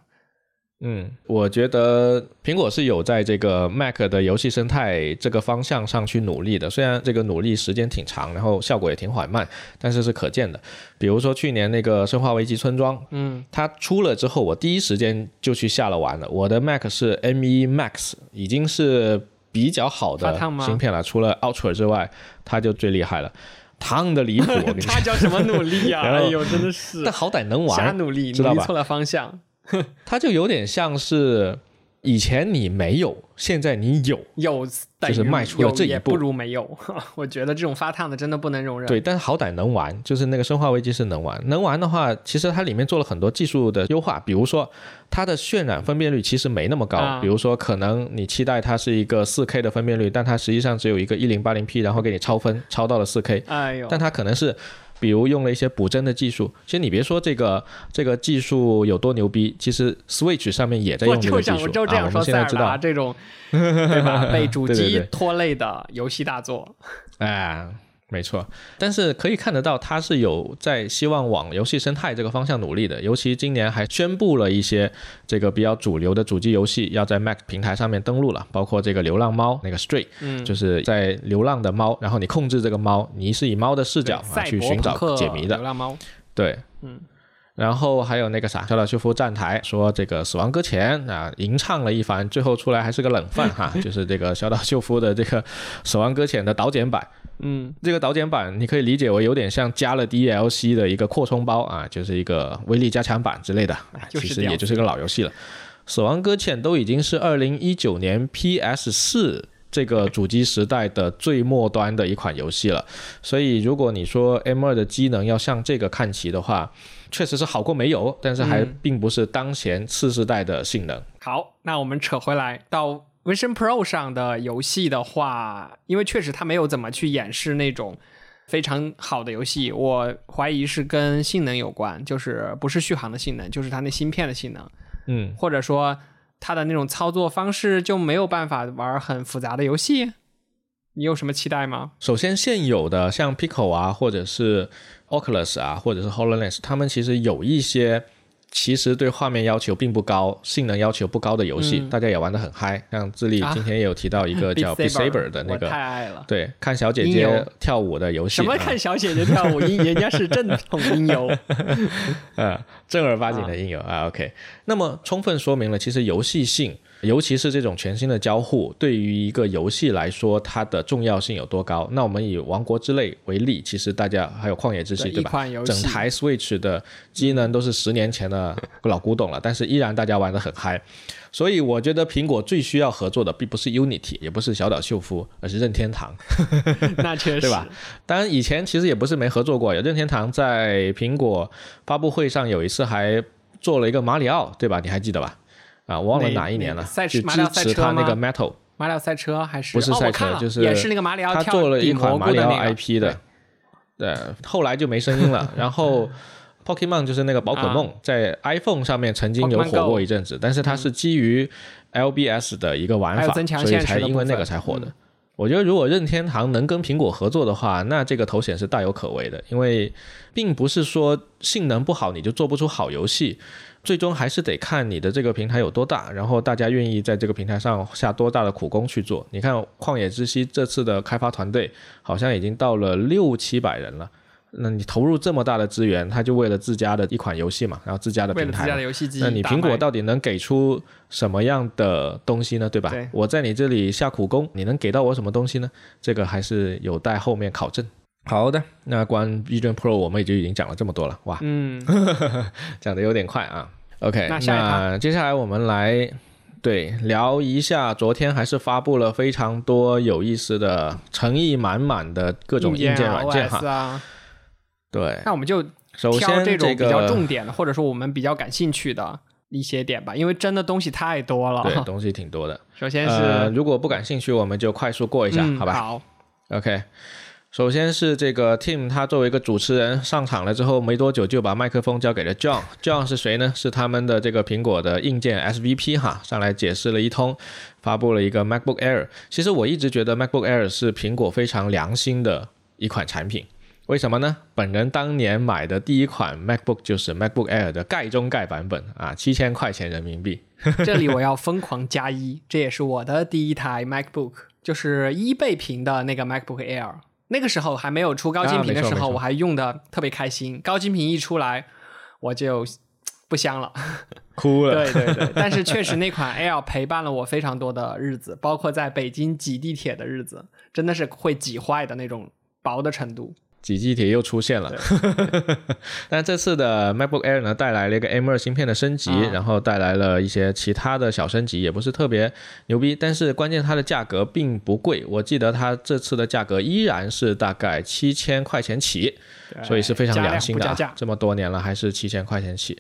S1: 嗯，我觉得苹果是有在这个 Mac 的游戏生态这个方向上去努力的，虽然这个努力时间挺长，然后效果也挺缓慢，但是是可见的。比如说去年那个《生化危机：村庄》，
S2: 嗯，
S1: 它出了之后，我第一时间就去下了玩了。我的 Mac 是 M1 Max，已经是比较好的芯片了，除了 Ultra 之外，它就最厉害了，烫的离谱。
S2: 他，叫什么努力呀、
S1: 然后
S2: 哎呦，真的是。
S1: 但好歹能玩，
S2: 瞎努力，
S1: 知道吧？
S2: 努力错了方向。
S1: 它就有点像是以前你没有，现在你有，
S2: 有等于
S1: 就是迈出了
S2: 有
S1: 这一步
S2: 也不如没有。我觉得这种发烫的真的不能容忍。
S1: 对，但是好歹能玩，就是那个《生化危机》是能玩。能玩的话，其实它里面做了很多技术的优化，比如说它的渲染分辨率其实没那么高，
S2: 啊
S1: 比如说可能你期待它是一个 4K 的分辨率，但它实际上只有一个 1080P，然后给你超分，超到了 4K，
S2: 哎呦，
S1: 但它可能是。比如用了一些补帧的技术，其实你别说这个这个技术有多牛逼，其实 Switch 上面也在用这个技术啊。
S2: 我就这样说，
S1: 我们现
S2: 塞尔达这种对吧？被主机拖累的游戏大作，
S1: 哎，没错，但是可以看得到，它是有在希望往游戏生态这个方向努力的。尤其今年还宣布了一些这个比较主流的主机游戏要在 Mac 平台上面登录了，包括这个流浪猫那个 Stray，
S2: 嗯，
S1: 就是在流浪的猫，然后你控制这个猫，你是以猫的视角啊去寻找解谜的
S2: 流，浪猫，
S1: 对，
S2: 嗯。
S1: 然后还有那个啥，小岛秀夫站台说这个《死亡搁浅》啊，吟唱了一番，最后出来还是个冷饭哈，就是这个小岛秀夫的这个《死亡搁浅》的导剪版。
S2: 嗯，
S1: 这个导剪版你可以理解为有点像加了 DLC 的一个扩充包啊，就是一个威力加强版之类的，啊
S2: 就是
S1: 其实也就是个老游戏了。死亡搁浅都已经是二零一九年 PS 四这个主机时代的最末端的一款游戏了，所以如果你说 M 二的机能要向这个看齐的话，确实是好过没有，但是还
S2: 嗯
S1: 并不是当前次世代的性能。
S2: 好，那我们扯回来到 Vision Pro 上的游戏的话，因为确实它没有怎么去演示那种非常好的游戏，我怀疑是跟性能有关，就是不是续航的性能，就是它那芯片的性能，
S1: 嗯，
S2: 或者说它的那种操作方式就没有办法玩很复杂的游戏。你有什么期待吗？
S1: 首先，现有的像 Pico 啊，或者是 Oculus 啊，或者是 Hololens，他们其实有一些其实对画面要求并不高、性能要求不高的游戏，
S2: 嗯
S1: 大家也玩得很嗨。像智利
S2: 啊
S1: 今天也有提到一个 叫
S2: Beat
S1: Saber 的那
S2: 我
S1: 个，
S2: 太爱了。
S1: 对，看小姐姐跳舞的游戏。
S2: 什么
S1: 啊
S2: 看小姐姐跳舞音，人家是正统音游。
S1: 呃，正儿八经的音游啊 OK，那么充分说明了，其实游戏性，尤其是这种全新的交互，对于一个游戏来说，它的重要性有多高？那我们以《王国之泪》为例，其实大家还有《旷野之息》，
S2: 对
S1: 对吧？
S2: 款游戏
S1: 整台 Switch 的机能都是十年前的老古董了，但是依然大家玩得很嗨。所以我觉得苹果最需要合作的，并不是 Unity，也不是小岛秀夫，而是任天堂。
S2: 那确实，
S1: 对吧？当然，以前其实也不是没合作过，有任天堂在苹果发布会上有一次还做了一个马里奥，对吧？你还记得吧？啊，我忘了
S2: 哪
S1: 哪一年了
S2: 赛，
S1: 车
S2: 马里奥赛车
S1: 那个 Metal，
S2: 马里奥赛车还是
S1: 不是赛车就是
S2: 也是那个马里奥
S1: 他
S2: 跳
S1: 做了一款马里奥 IP 的，对，后来就没声音了。然后 Pokemon 就是那个宝可梦，在 iPhone 上面曾经有火过一阵子，但是它是基于 LBS 的一个玩法，所以才因为那个才火的。
S2: 嗯
S1: 我觉得如果任天堂能跟苹果合作的话，那这个头衔是大有可为的，因为并不是说性能不好你就做不出好游戏，最终还是得看你的这个平台有多大，然后大家愿意在这个平台上下多大的苦功去做。你看《旷野之息》这次的开发团队好像已经到了六七百人了。那你投入这么大的资源，他就为了自家的一款游戏嘛，然后自家的
S2: 为了自家
S1: 平台嘛
S2: 的游戏机，
S1: 那你苹果到底能给出什么样的东西呢？对吧？
S2: 对
S1: 我在你这里下苦功，你能给到我什么东西呢？这个还是有待后面考证。好的，那关 Vision Pro 我们也就已经讲了这么多了，哇，
S2: 嗯，
S1: 讲的有点快啊。OK，
S2: 那下一趴
S1: 接下来我们来对聊一下，昨天还是发布了非常多有意思的、诚意满满的各种硬件
S2: 啊
S1: 软件哈。
S2: 啊，
S1: 对，
S2: 那我们就
S1: 首先
S2: 这种比较重点的，或者说我们比较感兴趣的一些点吧，因为真的东西太多了。
S1: 对东西挺多的。
S2: 首先
S1: 呃，
S2: 是
S1: 如果不感兴趣，我们就快速过一下，好吧？
S2: 嗯好
S1: ，OK，首先是这个 Tim，他作为一个主持人上场了之后，没多久就把麦克风交给了 John。John 是谁呢？是他们的这个苹果的硬件 SVP 哈，上来解释了一通，发布了一个 MacBook Air。其实我一直觉得 MacBook Air 是苹果非常良心的一款产品。为什么呢？本人当年买的第一款 MacBook 就是 MacBook Air 的盖中盖版本啊，七千块钱人民币。
S2: 这里我要疯狂加一，这也是我的第一台 MacBook，就是一倍屏的那个 MacBook Air。那个时候还没有出高清屏的时候，我还用的特别开心。高清屏一出来，我就不香了。
S1: 哭了。
S2: 对对对，但是确实 那款 Air 陪伴了我非常多的日子，包括在北京挤地铁的日子，真的是会挤坏的那种薄的程度。
S1: 几机体又出现了。但这次的 MacBook Air 呢，带来了一个 M2 芯片的升级，
S2: 啊
S1: 然后带来了一些其他的小升级，也不是特别牛逼。但是关键它的价格并不贵，我记得它这次的价格依然是大概七千块钱起，所以是非常良心的、啊
S2: 加加。
S1: 这么多年了，还是七千块钱起。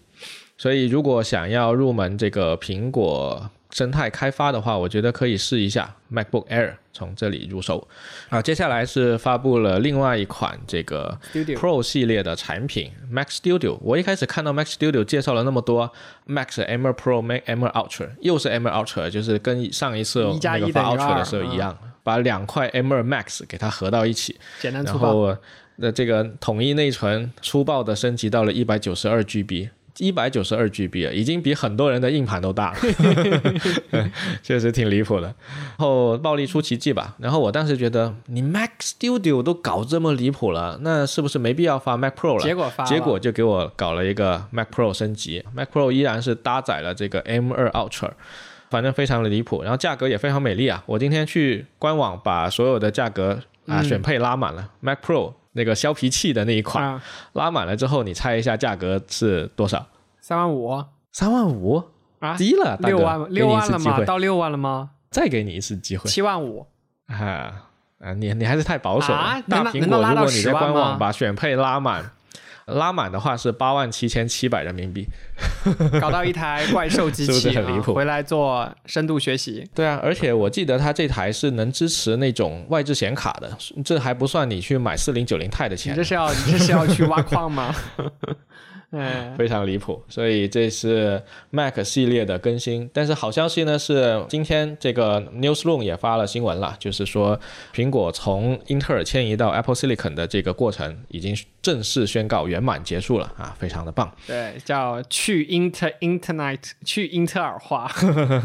S1: 所以如果想要入门这个苹果生态开发的话，我觉得可以试一下 MacBook Air，从这里入手。啊，接下来是发布了另外一款这个 Pro 系列的产品 Mac Studio。我一开始看到 Mac Studio 介绍了那么多 Mac 是 M2 Pro、Mac M2 Ultra，又是 M2 Ultra，就是跟上一次那个发 Ultra 的时候一样，把两块 M2 Max 给它合到一起。
S2: 简单粗暴。
S1: 然后那这个统一内存粗暴的升级到了一百九十二 GB。一百九十二 GB 啊，已经比很多人的硬盘都大了，确实挺离谱的。然后暴力出奇迹吧，然后我当时觉得你 Mac Studio 都搞这么离谱了，那是不是没必要发 Mac Pro 了？
S2: 结果发
S1: 结果就给我搞了一个 Mac Pro 升级，Mac Pro 依然是搭载了这个 M2 Ultra，反正非常的离谱，然后价格也非常美丽啊！我今天去官网把所有的价格啊、
S2: 嗯
S1: 选配拉满了，Mac Pro 那个削皮器的那一款、
S2: 啊，
S1: 拉满了之后，你猜一下价格是多少？
S2: 三万五
S1: 三万五，
S2: 啊，
S1: 低了，
S2: 六万六万了吗？到六万了吗？
S1: 再给你一次机会
S2: 七万五，
S1: 啊啊！你你还是太保守了。
S2: 啊
S1: 大
S2: 能
S1: 苹果，如果你在官网把选配拉满，拉满的话是八万七千七百人民币。
S2: 搞到一台怪兽机
S1: 是不
S2: 器
S1: 是很离谱
S2: 啊回来做深度学习。
S1: 对啊，而且我记得它这台是能支持那种外置显卡的，这还不算你去买四零九零钛的钱
S2: 你这，是要你这是要去挖矿吗？嗯，
S1: 非常离谱。所以这是 Mac 系列的更新。但是好消息呢是，今天这个 Newsroom 也发了新闻了，就是说苹果从英特尔迁移到 Apple Silicon 的这个过程已经正式宣告圆满结束了啊，非常的棒。
S2: 对，叫去 inter internet 去英特尔化，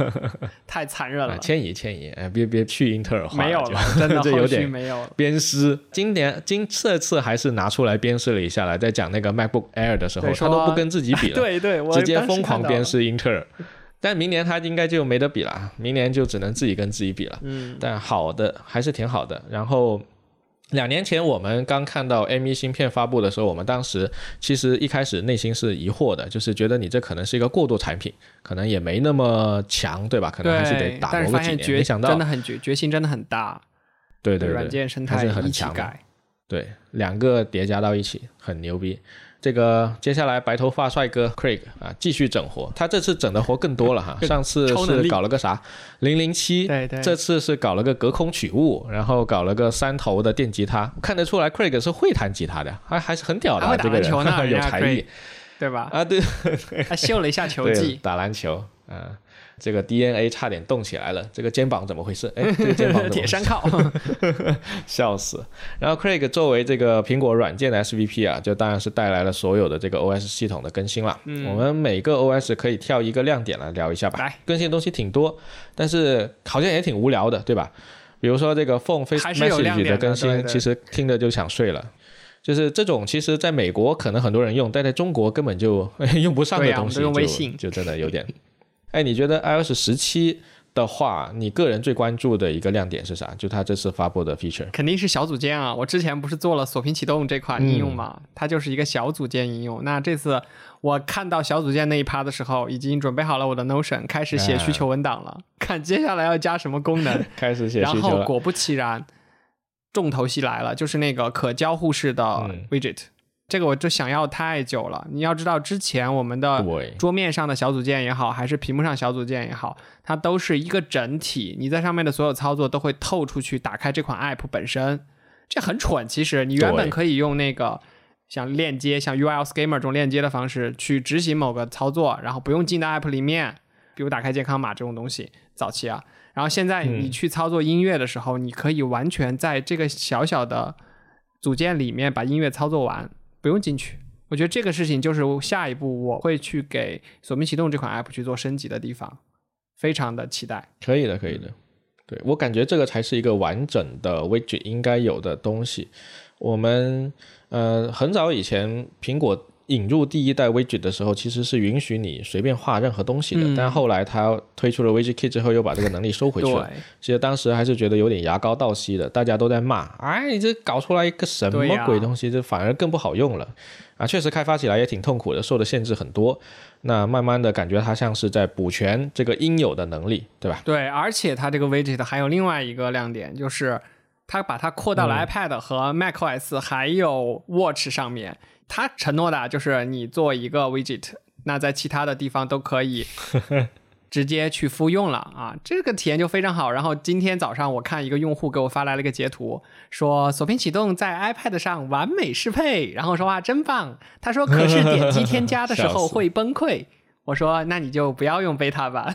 S2: 太残忍
S1: 啊，
S2: 了，
S1: 迁移迁移，哎，别别去英特尔化
S2: 没有了，真的
S1: 这有点
S2: 没有了。
S1: 鞭尸。今年今这次还是拿出来鞭尸了一下了，在讲那个 MacBook Air 的时候，他都不跟自己比了，
S2: 对对，我
S1: 直接疯狂。鞭尸英特尔。但明年他应该就没得比了，明年就只能自己跟自己比了。
S2: 嗯，
S1: 但好的还是挺好的。然后两年前我们刚看到 M1 芯片发布的时候，我们当时其实一开始内心是疑惑的，就是觉得你这可能是一个过渡产品，可能也没那么强，对吧？可能还是得打磨个几年。
S2: 发现决
S1: 没想到
S2: 真的很决决心真的很大，
S1: 对对对，
S2: 软件生态一起
S1: 很强的
S2: 改。
S1: 对，两个叠加到一起，很牛逼。这个接下来白头发帅哥 Craig 啊，继续整活。他这次整的活更多了哈，上次是搞了个啥零零七，
S2: 对对，
S1: 这次是搞了个隔空取物，然后搞了个三头的电吉他。看得出来 Craig 是会弹吉他的，还还是很屌的、这个
S2: 篮球呢
S1: 人有才艺
S2: 对吧？
S1: 啊，对
S2: 他秀了一下球，技，
S1: 打篮球啊。这个 DNA 差点动起来了，这个肩膀怎么回事？哎，这个 肩膀
S2: 铁山靠。
S1: 笑死。然后 Craig 作为这个苹果软件的 SVP 啊，就当然是带来了所有的这个 OS 系统的更新了。我们每个 OS 可以跳一个亮点来聊一下吧。
S2: 来，
S1: 更新的东西挺多，但是好像也挺无聊的，对吧？比如说这个 Phone Face
S2: 还是有亮
S1: Message
S2: 点的
S1: 更新，
S2: 对对
S1: 其实听着就想睡了。就是这种，其实在美国可能很多人用，但在中国根本就 用不上的东西，就真的有点。哎，你觉得 iOS 十七的话，你个人最关注的一个亮点是啥？就它这次发布的 feature。
S2: 肯定是小组件啊！我之前不是做了锁屏启动这款应用嘛，它就是一个小组件应用。那这次我看到小组件那一趴的时候，已经准备好了我的 Notion，开始写需求文档了，看接下来要加什么功能。
S1: 开始写
S2: 然
S1: 需求然。
S2: 后果不其然，重头戏来了，就是那个可交互式的
S1: 嗯
S2: widget。这个我就想要太久了。你要知道，之前我们的，桌面上的小组件也好，还是屏幕上小组件也好，它都是一个整体，你在上面的所有操作都会透出去，打开这款 app 本身，这很蠢。其实你原本可以用那个像链接、像 URL Schemer 这种链接的方式去执行某个操作，然后不用进到 app 里面，比如打开健康码这种东西，早期啊。然后现在你去操作音乐的时候，你可以完全在这个小小的组件里面把音乐操作完，不用进去。我觉得这个事情就是下一步我会去给锁屏启动这款 app 去做升级的地方，非常的期待。
S1: 可以的，可以的。对我感觉这个才是一个完整的 widget 应该有的东西。我们呃很早以前苹果引入第一代 widget 的时候，其实是允许你随便画任何东西的，
S2: 嗯
S1: 但后来它推出了 widget kit 之后，又把这个能力收回去了。其实当时还是觉得有点牙膏倒吸的，大家都在骂，哎，你这搞出来一个什么鬼东西，这反而更不好用了啊！确实开发起来也挺痛苦的，受的限制很多。那慢慢的感觉它像是在补全这个应有的能力，对吧？
S2: 对，而且它这个 widget 还有另外一个亮点，就是它把它扩到了
S1: 嗯
S2: iPad 和 macOS 还有 Watch 上面。它承诺的就是你做一个 widget，那在其他的地方都可以 直接去复用了啊，这个体验就非常好。然后今天早上我看一个用户给我发来了一个截图，说锁屏启动在 iPad 上完美适配，然后说哇真棒。他说可是点击添加的时候 会崩溃。我说那你就不要用 beta 吧，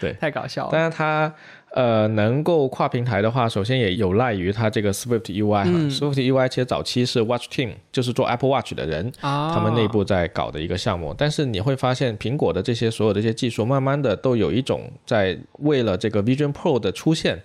S1: 对
S2: 太搞笑了。
S1: 但是它呃能够跨平台的话，首先也有赖于它这个 Swift UI Swift UI 其实早期是 Watch Team，就是做 Apple Watch 的人。
S2: 啊，
S1: 他们内部在搞的一个项目，但是你会发现，苹果的这些所有的这些技术，慢慢的都有一种在为了这个 Vision Pro 的出现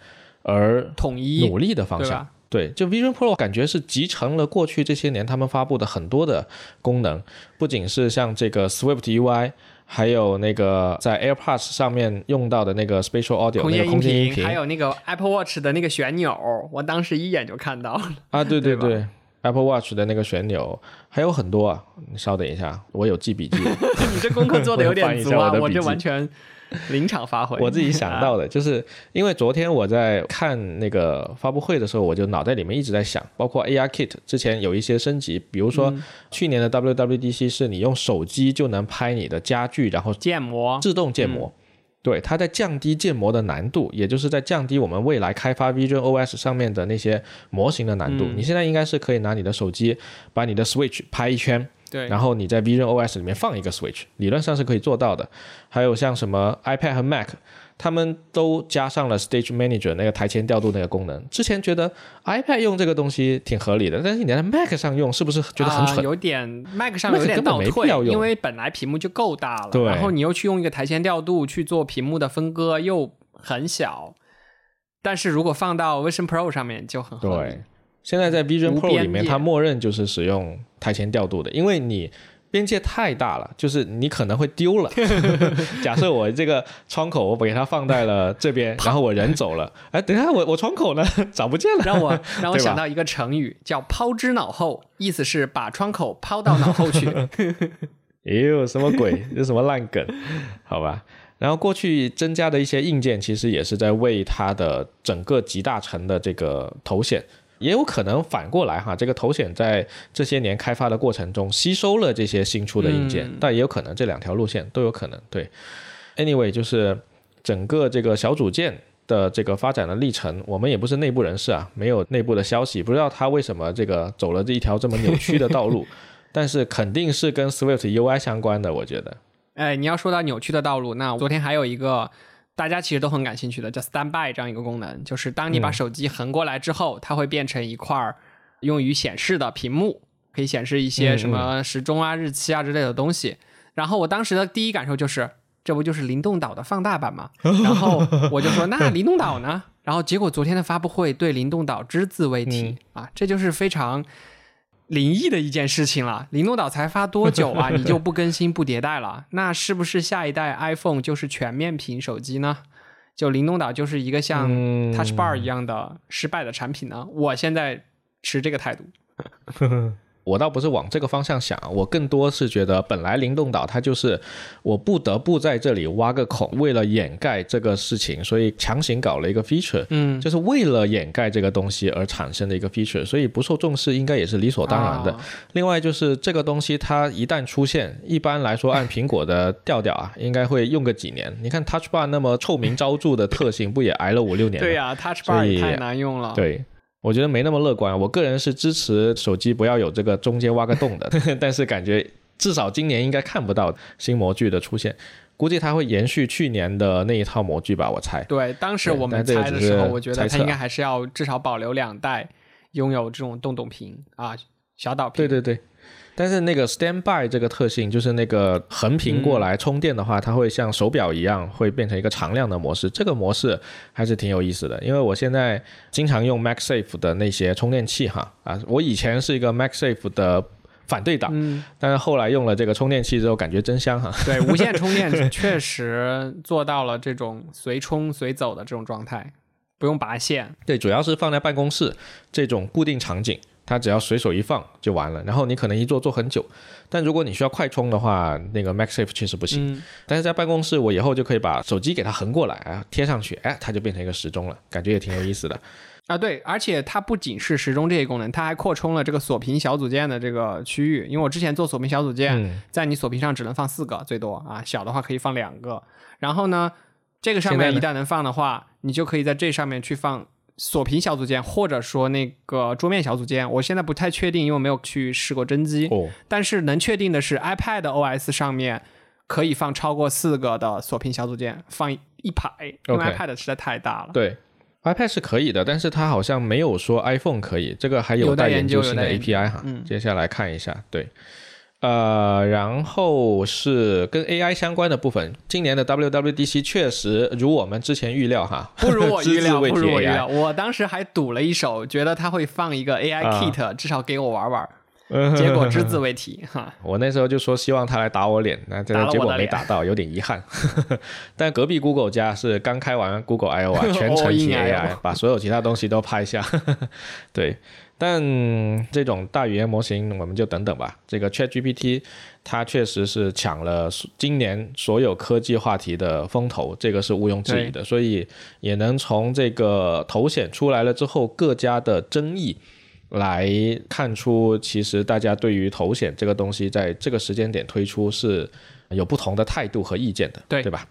S1: 而
S2: 统一
S1: 努力的方向。
S2: 对，
S1: 就 Vision Pro 感觉是集成了过去这些年他们发布的很多的功能，不仅是像这个 Swift UI，还有那个在 AirPods 上面用到的那个 Spatial Audio 那个
S2: 空间音频，还有那个 Apple Watch 的那个旋钮，我当时一眼就看到了。
S1: 啊，对对
S2: 对
S1: 对 Apple Watch 的那个旋钮还有很多啊，你稍等一下，我有记笔记。
S2: 你这功课做的有点足啊，我这
S1: 我翻一下我的笔记
S2: 完全 临场发挥。
S1: 我自己想到的，就是因为昨天我在看那个发布会的时候，我就脑袋里面一直在想，包括 AR Kit 之前有一些升级，比如说去年的 WWDC 是你用手机就能拍你的家具，然后
S2: 建模，
S1: 自动建模。对，它在降低建模的难度，也就是在降低我们未来开发 Vision OS 上面的那些模型的难度。你现在应该是可以拿你的手机把你的 Switch 拍一圈，
S2: 对，
S1: 然后你在 Vision OS 里面放一个 Switch，理论上是可以做到的。还有像什么 iPad 和 Mac，他们都加上了 Stage Manager 那个台前调度那个功能。之前觉得 iPad 用这个东西挺合理的，但是你在 Mac 上用是不是觉得很蠢？
S2: 啊有点 Mac 上有点倒退因为本来屏幕就够大了，
S1: 对
S2: 然后你又去用一个台前调度去做屏幕的分割，又很小。但是如果放到 Vision Pro 上面就很合理
S1: 对，现在在 Vision Pro 里面，它默认就是使用台前调度的，因为你边界太大了，就是你可能会丢了。假设我这个窗口我给它放在了这边，然后我人走了，哎，等一下我我窗口呢 找不见了。
S2: 让我让我想到一个成语叫“抛之脑后”，意思是把窗口抛到脑后去。
S1: 哎呦，什么鬼？这什么烂梗？好吧。然后过去增加的一些硬件，其实也是在为它的整个集大成的这个头显，也有可能反过来哈，这个头显在这些年开发的过程中吸收了这些新出的硬件，但也有可能这两条路线都有可能。对，anyway，就是整个这个小组件的这个发展的历程，我们也不是内部人士啊，没有内部的消息，不知道他为什么这个走了这一条这么扭曲的道路。但是肯定是跟 Swift UI 相关的，我觉得。
S2: 哎，你要说到扭曲的道路，那昨天还有一个大家其实都很感兴趣的，叫 Standby 这样一个功能，就是当你把手机横过来之后，它会变成一块儿用于显示的屏幕，可以显示一些什么时钟啊、日期啊之类的东西。然后我当时的第一感受就是，这不就是灵动岛的放大版吗？然后我就说，那灵动岛呢？然后结果昨天的发布会对灵动岛只字未提、啊，这就是非常。灵异的一件事情了，灵动岛才发多久啊？你就不更新不迭代了？那是不是下一代 iPhone 就是全面屏手机呢？就灵动岛就是一个像
S1: 嗯
S2: Touch Bar 一样的失败的产品呢？我现在持这个态度。
S1: 我倒不是往这个方向想，我更多是觉得本来灵动岛它就是我不得不在这里挖个孔，为了掩盖这个事情，所以强行搞了一个 feature，
S2: 嗯，
S1: 就是为了掩盖这个东西而产生的一个 feature，所以不受重视应该也是理所当然的。
S2: 啊
S1: 另外就是这个东西它一旦出现，一般来说按苹果的调调啊，应该会用个几年。你看 Touch Bar 那么臭名昭著的特性，不也挨了五六年？
S2: 对呀、t o u c h Bar 也太难用了。
S1: 对，我觉得没那么乐观。我个人是支持手机不要有这个中间挖个洞的，但是感觉至少今年应该看不到新模具的出现，估计它会延续去年的那一套模具吧，我猜。
S2: 对，当时我们猜的时候，我觉得它应该还是要至少保留两代，拥有这种洞洞屏啊，小岛屏。
S1: 对对对。但是那个 Standby 这个特性，就是那个横屏过来充电的话，它会像手表一样，会变成一个常亮的模式。这个模式还是挺有意思的，因为我现在经常用 MagSafe 的那些充电器哈啊，我以前是一个 MagSafe 的反对党，
S2: 嗯，
S1: 但是后来用了这个充电器之后，感觉真香哈。
S2: 对，无线充电确实做到了这种随充随走的这种状态，不用拔线。
S1: 对，主要是放在办公室这种固定场景，它只要随手一放就完了。然后你可能一坐坐很久，但如果你需要快充的话，那个 MagSafe 确实不行。
S2: 嗯，
S1: 但是在办公室，我以后就可以把手机给它横过来啊，贴上去，哎，它就变成一个时钟了，感觉也挺有意思的。
S2: 啊，对，而且它不仅是时钟这些功能，它还扩充了这个锁屏小组件的这个区域。因为我之前做锁屏小组件，
S1: 嗯，
S2: 在你锁屏上只能放四个，最多啊，小的话可以放两个。然后呢，这个上面一旦能放的话，你就可以在这上面去放锁屏小组件，或者说那个桌面小组件。我现在不太确定，因为我没有去试过真机。
S1: 哦，
S2: 但是能确定的是，iPad OS 上面可以放超过四个的锁屏小组件，放一排，因为 iPad 实在太大了。
S1: 对。iPad 是可以的，但是它好像没有说 iPhone 可以，这个还有待
S2: 研究
S1: 研新的 API 哈。
S2: 嗯
S1: 接下来看一下，对，呃，然后是跟 AI 相关的部分。今年的 WWDC 确实如我们之前预料哈，
S2: 不如我 预料，不如我预料。我当时还赌了一手，觉得他会放一个 AI
S1: 啊
S2: Kit，、至少给我玩玩。结果只字未提，哈，
S1: 我那时候就说希望他来打我脸，那这个结果没打到，有点遗憾。但隔壁 Google 家是刚开完 Google I/O 啊，全程 AI，把所有其他东西都拍下。对，但这种大语言模型我们就等等吧。这个 ChatGPT 它确实是抢了今年所有科技话题的风头，这个是毋庸置疑的。所以也能从这个头显出来了之后，各家的争议。来看出，其实大家对于头显这个东西，在这个时间点推出是有不同的态度和意见的，
S2: 对
S1: 对吧？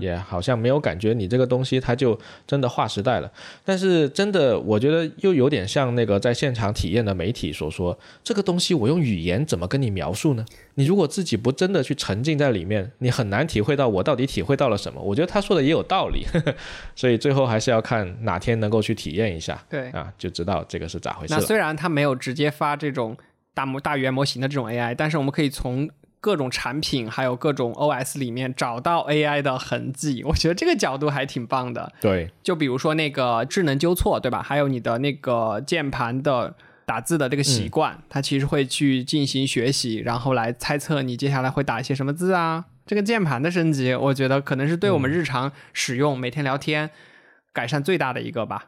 S1: 也好像没有感觉你这个东西它就真的划时代了，但是真的我觉得又有点像那个在现场体验的媒体所说，这个东西我用语言怎么跟你描述呢？你如果自己不真的去沉浸在里面，你很难体会到我到底体会到了什么。我觉得他说的也有道理，所以最后还是要看哪天能够去体验一下，
S2: 对。
S1: 啊，就知道这个是咋回事
S2: 那。虽然他没有直接发这种大模大语言模型的这种 AI，但是我们可以从各种产品还有各种 OS 里面找到 AI 的痕迹。我觉得这个角度还挺棒的。
S1: 对，
S2: 就比如说那个智能纠错，对吧？还有你的那个键盘的打字的这个习惯，它其实会去进行学习，然后来猜测你接下来会打一些什么字啊。这个键盘的升级，我觉得可能是对我们日常使用、每天聊天改善最大的一个吧，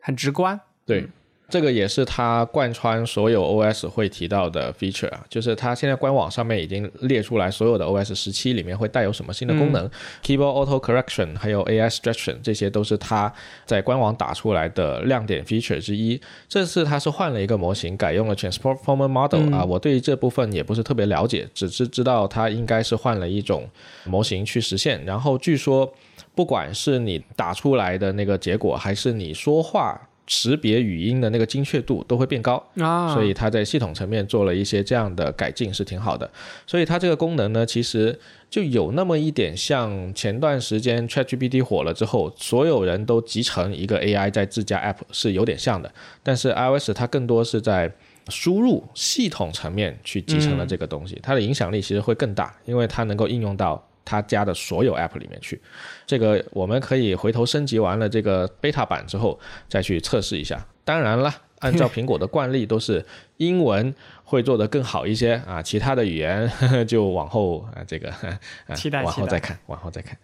S2: 很直观。
S1: 对，这个也是它贯穿所有 OS 会提到的 feature 啊，就是它现在官网上面已经列出来所有的 OS 十七里面会带有什么新的功能、k e y b o a r d Auto Correction 还有 AI Stretching 这些都是它在官网打出来的亮点 feature 之一。这次它是换了一个模型，改用了 Transformer Model、啊，我对于这部分也不是特别了解，只是知道它应该是换了一种模型去实现。然后据说，不管是你打出来的那个结果，还是你说话。识别语音的那个精确度都会变高，
S2: 啊，
S1: 所以它在系统层面做了一些这样的改进，是挺好的。所以它这个功能呢，其实就有那么一点像前段时间 ChatGPT 火了之后，所有人都集成一个 AI 在自家 App 是有点像的，但是 iOS 它更多是在输入系统层面去集成了这个东西，它的影响力其实会更大，因为它能够应用到。他家的所有 App 里面去，这个我们可以回头升级完了这个 beta 版之后再去测试一下。当然了，按照苹果的惯例，都是英文会做得更好一些啊，其他的语言呵呵 就往后啊这个啊
S2: 期待期待
S1: 往后再看，往后再看。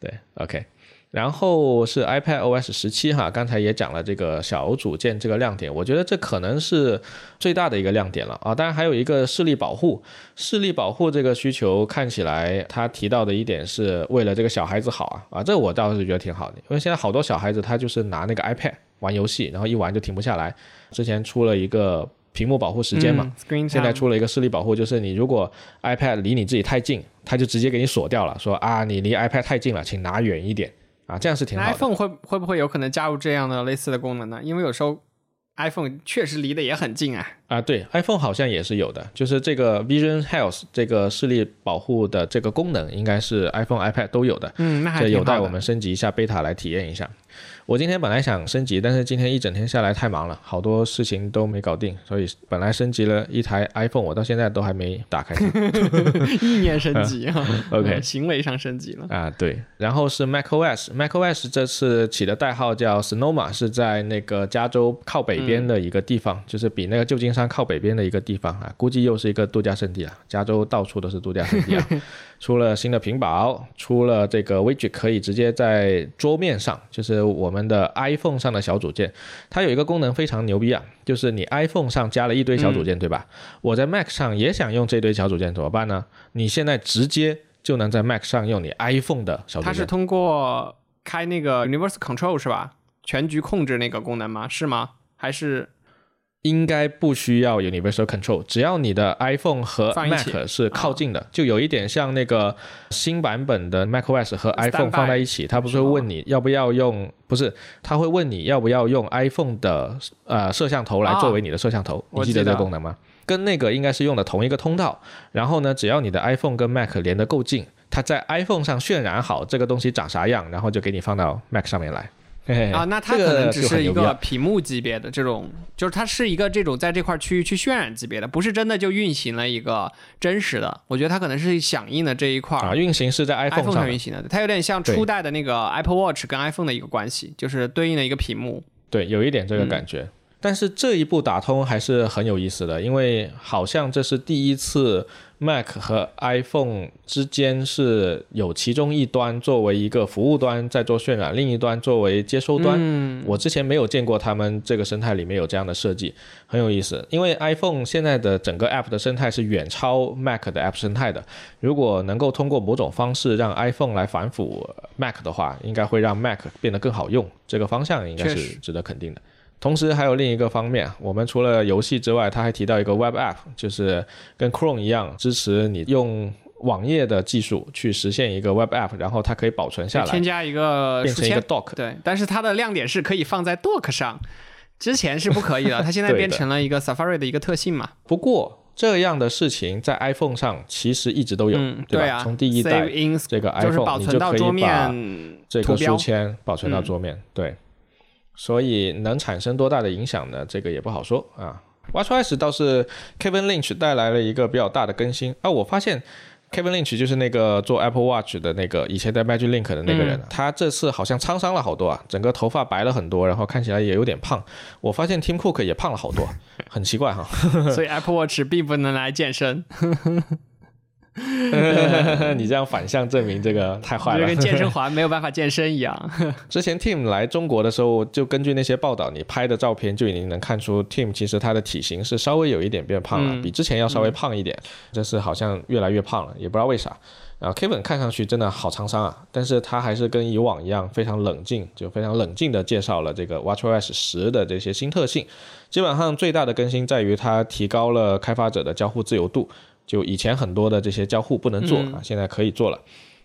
S1: 对，OK。然后是 iPad OS 十七哈，刚才也讲了这个小组件这个亮点，我觉得这可能是最大的一个亮点了啊。当然还有一个视力保护，视力保护这个需求看起来他提到的一点是为了这个小孩子好啊啊，这我倒是觉得挺好的，因为现在好多小孩子他就是拿那个 iPad 玩游戏，然后一玩就停不下来。之前出了一个屏幕保护时间嘛，
S2: 嗯
S1: 现在出了一个视力保护，就是你如果 iPad 离你自己太近，它就直接给你锁掉了，说啊你离 iPad 太近了，请拿远一点啊，这样是挺
S2: 那
S1: 好的。
S2: iPhone 会会不会有可能加入这样的类似的功能呢？因为有时候 iPhone 确实离得也很近啊。
S1: 啊，对，iPhone 好像也是有的，就是这个 Vision Health 这个视力保护的这个功能，应该是 iPhone、iPad 都有的。
S2: 嗯，那还的
S1: 有待我们升级一下 beta 来体验一下。我今天本来想升级，但是今天一整天下来太忙了，好多事情都没搞定，所以本来升级了一台 iPhone，我到现在都还没打开。
S2: 意念升级啊
S1: OK
S2: 嗯行为上升级了。
S1: 啊，对，然后是 macOS，macOS 这次起的代号叫 Sonoma，是在那个加州靠北边的一个地方，就是比那个旧金山山靠北边的一个地方啊，估计又是一个度假胜地了。加州到处都是度假胜地啊。出了新的屏保，出了这个 widget 可以直接在桌面上，就是我们的 iPhone 上的小组件，它有一个功能非常牛逼啊，就是你 iPhone 上加了一堆小组件，对吧？我在 Mac 上也想用这堆小组件，怎么办呢？你现在直接就能在 Mac 上用你 iPhone 的小组件。
S2: 它是通过开那个 Universal Control 是吧？全局控制那个功能吗？是吗？还是？
S1: 应该不需要 Universal Control，只要你的 iPhone 和 Mac 是靠近的，就有一点像那个新版本的 macOS 和 iPhone 放在一起，它不是会问你要不要用，不是，他会问你要不要用 iPhone 的呃摄像头来作为你的摄像头，你记得这个功能吗？跟那个应该是用的同一个通道，然后呢，只要你的 iPhone 跟 Mac 连得够近，它在 iPhone 上渲染好这个东西长啥样，然后就给你放到 Mac 上面来。
S2: 啊，那它可能只是一个屏幕级别的这种，就是它是一个这种在这块区域去渲染级别的，不是真的就运行了一个真实的。我觉得它可能是响应的这一块
S1: 啊，运行是在
S2: iPhone
S1: 上
S2: 运行的，它有点像初代的那个 Apple Watch 跟 iPhone 的一个关系，就是对应的一个屏幕。
S1: 对，有一点这个感觉。但是这一步打通还是很有意思的，因为好像这是第一次 Mac 和 iPhone 之间是有其中一端作为一个服务端在做渲染，另一端作为接收端。
S2: 嗯，
S1: 我之前没有见过他们这个生态里面有这样的设计，很有意思。因为 iPhone 现在的整个 App 的生态是远超 Mac 的 App 生态的，如果能够通过某种方式让 iPhone 来反腐 Mac 的话，应该会让 Mac 变得更好用。这个方向应该是值得肯定的。同时还有另一个方面，我们除了游戏之外，他还提到一个 Web App，就是跟 Chrome 一样，支持你用网页的技术去实现一个 Web App，然后它可以保存下来，
S2: 添加一个
S1: 变成一个 Dock。
S2: 对，但是它的亮点是可以放在 Dock 上，之前是不可以的，它现在变成了一个 Safari 的一个特性嘛。
S1: 不过这样的事情在 iPhone 上其实一直都有，对吧？从第一代这个 iPhone 你就可以把这个书签保存到桌面，对。所以能产生多大的影响呢？这个也不好说啊。WatchOS 倒是 Kevin Lynch 带来了一个比较大的更新啊。我发现 Kevin Lynch 就是那个做 Apple Watch 的那个以前在 Magic Link 的那个人，他这次好像沧桑了好多啊，整个头发白了很多，然后看起来也有点胖。我发现 Tim Cook 也胖了好多，很奇怪哈。
S2: 所以 Apple Watch 并不能来健身。
S1: 你这样反向证明这个太坏了，
S2: 就跟健身环没有办法健身一样。
S1: 之前 Tim 来中国的时候，就根据那些报道，你拍的照片就已经能看出 Tim 其实他的体型是稍微有一点变胖了，比之前要稍微胖一点。这是好像越来越胖了，也不知道为啥。然后 Kevin 看上去真的好沧桑啊，但是他还是跟以往一样非常冷静，就非常冷静地介绍了这个 WatchOS 十的这些新特性。基本上最大的更新在于它提高了开发者的交互自由度。就以前很多的这些交互不能做啊，现在可以做了。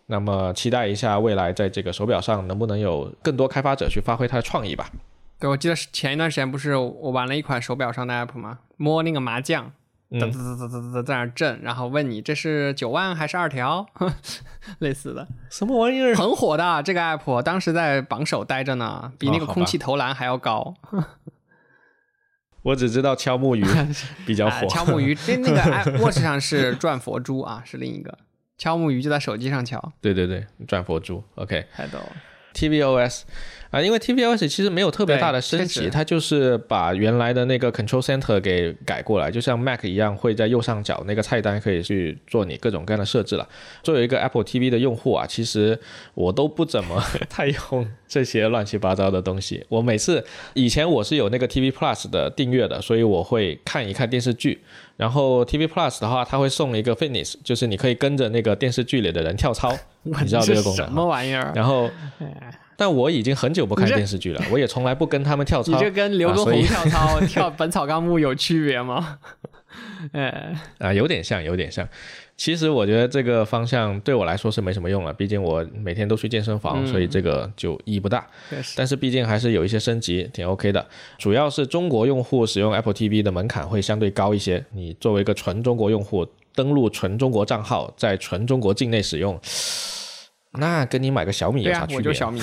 S1: 那么期待一下未来在这个手表上能不能有更多开发者去发挥他的创意吧。
S2: 对，我记得前一段时间不是我玩了一款手表上的 app 吗？摸那个麻将，哒哒哒哒哒哒在那震，然后问你这是九万还是二条，类似的。
S1: 什么玩意儿？
S2: 很火的这个 app，当时在榜首待着呢，比那个空气投篮还要高。
S1: 我只知道敲木鱼 比较火，
S2: 敲木鱼那 那个 watch 上是转佛珠啊，是另一个敲木鱼就在手机上敲。
S1: 对对对，转佛珠，OK。
S2: 太逗了。
S1: tvOS。啊，因为 tvOS 其实没有特别大的升级，它就是把原来的那个 Control Center 给改过来，就像 Mac 一样，会在右上角那个菜单可以去做你各种各样的设置了。作为一个 Apple TV 的用户啊，其实我都不怎么 太用这些乱七八糟的东西。我每次以前我是有那个 TV Plus 的订阅的，所以我会看一看电视剧。然后 TV Plus 的话，它会送一个 Fitness，就是你可以跟着那个电视剧里的人跳操，你知道这个功能？
S2: 什么玩意儿？
S1: 然后。但我已经很久不看电视剧了，我也从来不跟他们跳操。
S2: 你这跟刘畊宏 跳操、跳《本草纲目》有区别吗？哎，
S1: 啊，有点像，有点像。其实我觉得这个方向对我来说是没什么用了，毕竟我每天都去健身房，所以这个就意义不大。但是毕竟还是有一些升级，挺 OK 的。主要是中国用户使用 Apple TV 的门槛会相对高一些，你作为一个纯中国用户，登录纯中国账号，在纯中国境内使用。那跟你买个小米有啥区别？
S2: 我就小米，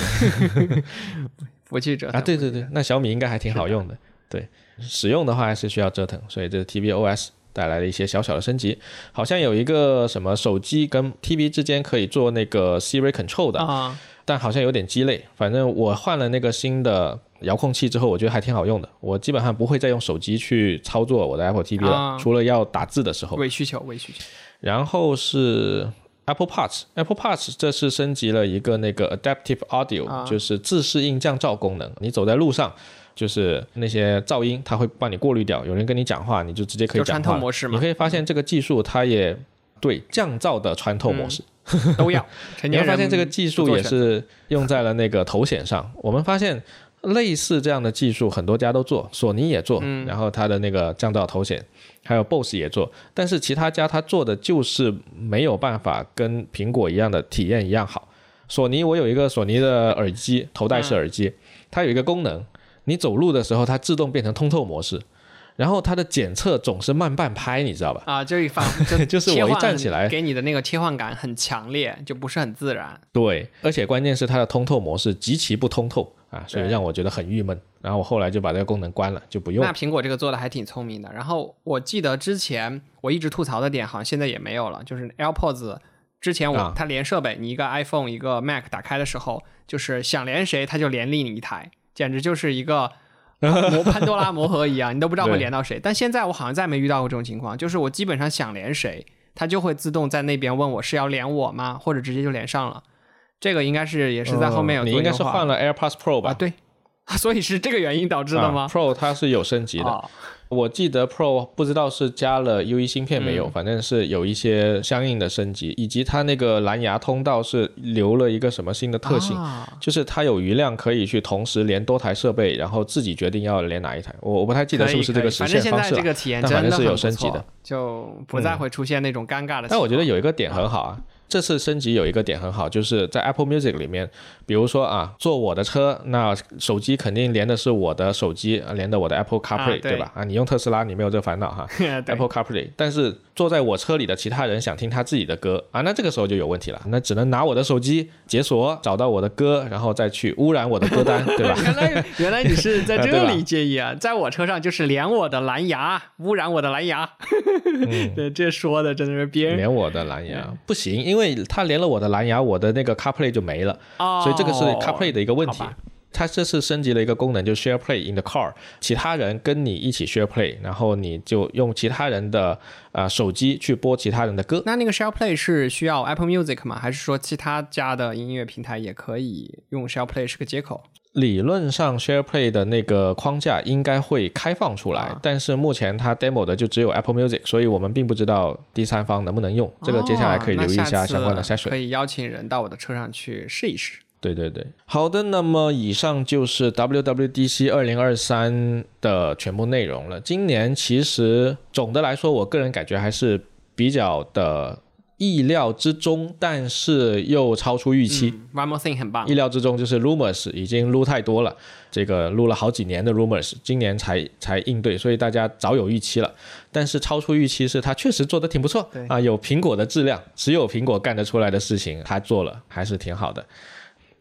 S2: 服记者
S1: 啊，对对对，那小米应该还挺好用的。对，使用的话还是需要折腾，所以这是 tvOS 带来了一些小小的升级。好像有一个什么手机跟 TV 之间可以做那个 Siri Control 的啊，但好像有点鸡肋。反正我换了那个新的遥控器之后，我觉得还挺好用的。我基本上不会再用手机去操作我的 Apple TV 了，
S2: 啊
S1: 除了要打字的时候。
S2: 伪需求伪需求。
S1: 然后是 Apple Parts，Apple Parts 这是升级了一个那个 Adaptive Audio，、
S2: 啊
S1: 就是自适应降噪功能。你走在路上，就是那些噪音，它会帮你过滤掉。有人跟你讲话，你就直接可以
S2: 就穿透
S1: 讲话。
S2: 模式嘛
S1: 你可以发现这个技术它也对降噪的穿透模式。
S2: 都要。
S1: 你会发现这个技术也是用在了那个头显上。我们发现类似这样的技术，很多家都做，索尼也做，
S2: 嗯
S1: 然后它的那个降噪头显，还有 BOSS 也做，但是其他家它做的就是没有办法跟苹果一样的体验一样好。索尼我有一个索尼的耳机，头戴式耳机，它有一个功能，你走路的时候它自动变成通透模式。然后它的检测总是慢半拍，你知道吧？
S2: 啊，就一放
S1: 就是我一站起来
S2: 给你的那个切换感很强烈，就不是很自然。
S1: 对，而且关键是它的通透模式极其不通透啊，所以让我觉得很郁闷。然后我后来就把这个功能关了，就不用
S2: 那。苹果这个做的还挺聪明的。然后我记得之前我一直吐槽的点，好像现在也没有了，就是 AirPods。之前我、
S1: 啊
S2: 它连设备，你一个 iPhone 一个 Mac 打开的时候，就是想连谁它就连另一台，简直就是一个 魔潘多拉魔盒一样，你都不知道会连到谁。但现在我好像再没遇到过这种情况，就是我基本上想连谁，它就会自动在那边问我是要连我吗，或者直接就连上了。这个应该是也是在后面有
S1: 嗯你应该是换了 AirPods Pro 吧？
S2: 啊，对，所以是这个原因导致的吗
S1: 啊？？Pro 它是有升级的，
S2: 哦
S1: 我记得 Pro 不知道是加了 U1 芯片没有，
S2: 嗯
S1: 反正是有一些相应的升级，以及它那个蓝牙通道是留了一个什么新的特性。
S2: 啊
S1: 就是它有余量可以去同时连多台设备，然后自己决定要连哪一台。我我不太记得是不是这个实现方式了。
S2: 反正现在这个体验真的
S1: 但反正是有升级的，
S2: 就不再会出现那种尴尬的。
S1: 但我觉得有一个点很好啊，这次升级有一个点很好，就是在 Apple Music 里面，比如说啊，坐我的车，那手机肯定连的是我的手机，啊连的我的 Apple
S2: 啊
S1: CarPlay，、
S2: 对
S1: 对吧？啊，你用特斯拉你没有这个烦恼哈
S2: 对
S1: ，Apple CarPlay，但是坐在我车里的其他人想听他自己的歌啊，那这个时候就有问题了，那只能拿我的手机解锁，找到我的歌，然后再去污染我的歌单，对吧？
S2: 原来原来你是在这里介意啊，在我车上就是连我的蓝牙，污染我的蓝牙。对，这说的真的是别人
S1: 连我的蓝牙不行，因为它连了我的蓝牙，我的那个 CarPlay 就没了。
S2: 哦，
S1: 所以这个是 CarPlay 的一个问题。它这次升级了一个功能，就 Share Play in the car，其他人跟你一起 Share Play，然后你就用其他人的呃手机去播其他人的歌。
S2: 那那个 Share Play 是需要 Apple Music 吗？还是说其他家的音乐平台也可以用 Share Play 是个接口？
S1: 理论上 Share Play 的那个框架应该会开放出来，
S2: 啊
S1: 但是目前它 demo 的就只有 Apple Music，所以我们并不知道第三方能不能用。这个接下来可以留意一下相关的筛选。
S2: 哦可以邀请人到我的车上去试一试。
S1: 对对对，好的，那么以上就是 WWDC 二零二三的全部内容了。今年其实总的来说，我个人感觉还是比较的意料之中，但是又超出预期。
S2: 嗯 One More Thing 很棒
S1: 意，料之中就是 rumors 已经撸太多了，这个撸了好几年的 rumors，今年才才应对，所以大家早有预期了。但是超出预期是它确实做的挺不错啊，有苹果的质量，只有苹果干得出来的事情，它做了还是挺好的。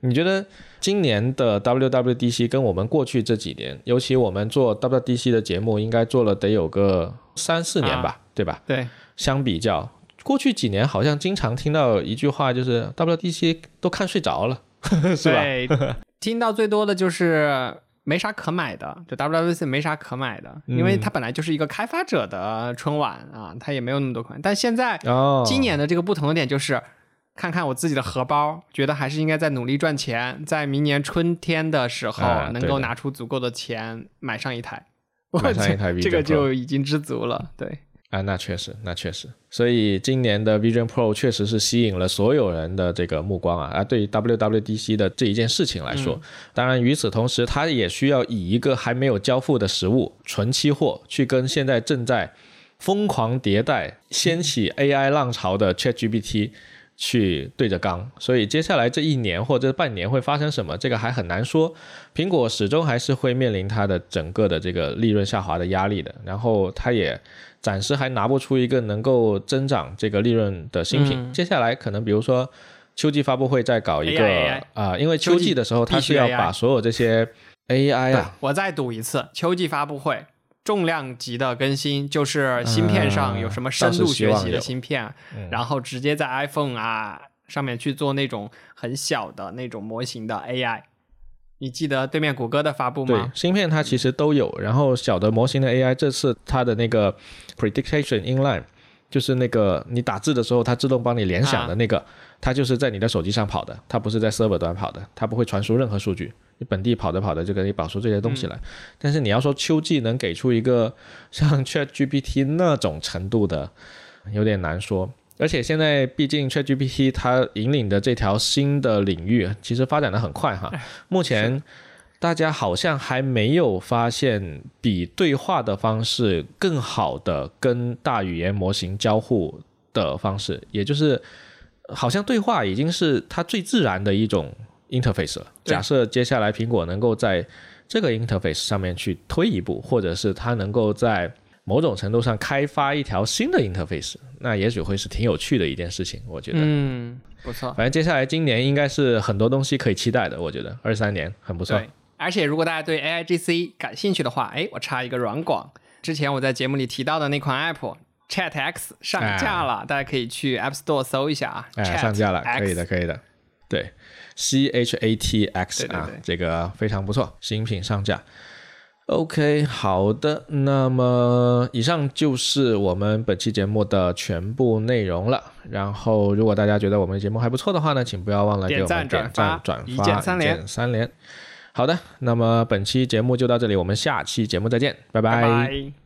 S1: 你觉得今年的 WWDC 跟我们过去这几年，尤其我们做 WWDC 的节目，应该做了得有个三四年吧，对吧？
S2: 对，
S1: 相比较过去几年，好像经常听到一句话，就是 WWDC 都看睡着了，是吧？
S2: 对，听到最多的就是没啥可买的，就 WWDC 没啥可买的，因为它本来就是一个开发者的春晚啊，它也没有那么多款。但现在
S1: 哦，
S2: 今年的这个不同的点就是。看看我自己的荷包，觉得还是应该在努力赚钱，在明年春天的时候能够拿出足够的钱买上一台，
S1: 买上一台
S2: 这个就已经知足了。对，
S1: 啊，那确实，那确实，所以今年的 Vision Pro 确实是吸引了所有人的这个目光啊啊！对于 WWDC 的这一件事情来说，当然与此同时，它也需要以一个还没有交付的实物纯期货去跟现在正在疯狂迭代、掀起 AI 浪潮的 ChatGPT 去对着刚，所以接下来这一年或者半年会发生什么，这个还很难说。苹果始终还是会面临它的整个的这个利润下滑的压力的，然后它也暂时还拿不出一个能够增长这个利润的新品。
S2: 嗯。
S1: 接下来可能比如说秋季发布会再搞一个啊、因为秋季的时候它是要把所有这些 AI 啊，
S2: 我再赌一次，秋季发布会重量级的更新就是芯片上有什么深度学习的芯片，然后直接在 iPhone 啊上面去做那种很小的那种模型的 AI。你记得对面谷歌的发布
S1: 对
S2: 吗？，
S1: 芯片它其实都有，然后小的模型的 AI 这次它的那个 prediction inline，就是那个你打字的时候它自动帮你联想的那个，它就是在你的手机上跑的，它不是在 server 端跑的，它不会传输任何数据，你本地跑着跑着就给你跑出这些东西来。但是你要说秋季能给出一个 像 Chat GPT 那种程度的，有点难说。而且现在毕竟 ChatGPT 它引领的这条新的领域，其实发展的很快哈。目前大家好像还没有发现比对话的方式更好的跟大语言模型交互的方式，也就是好像对话已经是它最自然的一种 interface 了。假设接下来苹果能够在这个 interface 上面去推一步，或者是它能够在某种程度上开发一条新的 interface，那也许会是挺有趣的一件事情。我觉得，
S2: 嗯，不错。
S1: 反正接下来今年应该是很多东西可以期待的。我觉得二三年很不错。
S2: 对，而且如果大家对 AIGC 感兴趣的话，哎，我插一个软广，之前我在节目里提到的那款 app ChatX 上架了，大家可以去 App Store 搜一下啊。
S1: 哎
S2: ，Chat
S1: 上架了，可以的，可以的。对，C H A T X 啊
S2: 对对对，
S1: 这个非常不错，新品上架。OK，好的，那么以上就是我们本期节目的全部内容了。然后，如果大家觉得我们的节目还不错的话呢，请不要忘了给我们
S2: 点赞转发
S1: 一、键三连。好的，那么本期节目就到这里，我们下期节目再见，拜
S2: 拜拜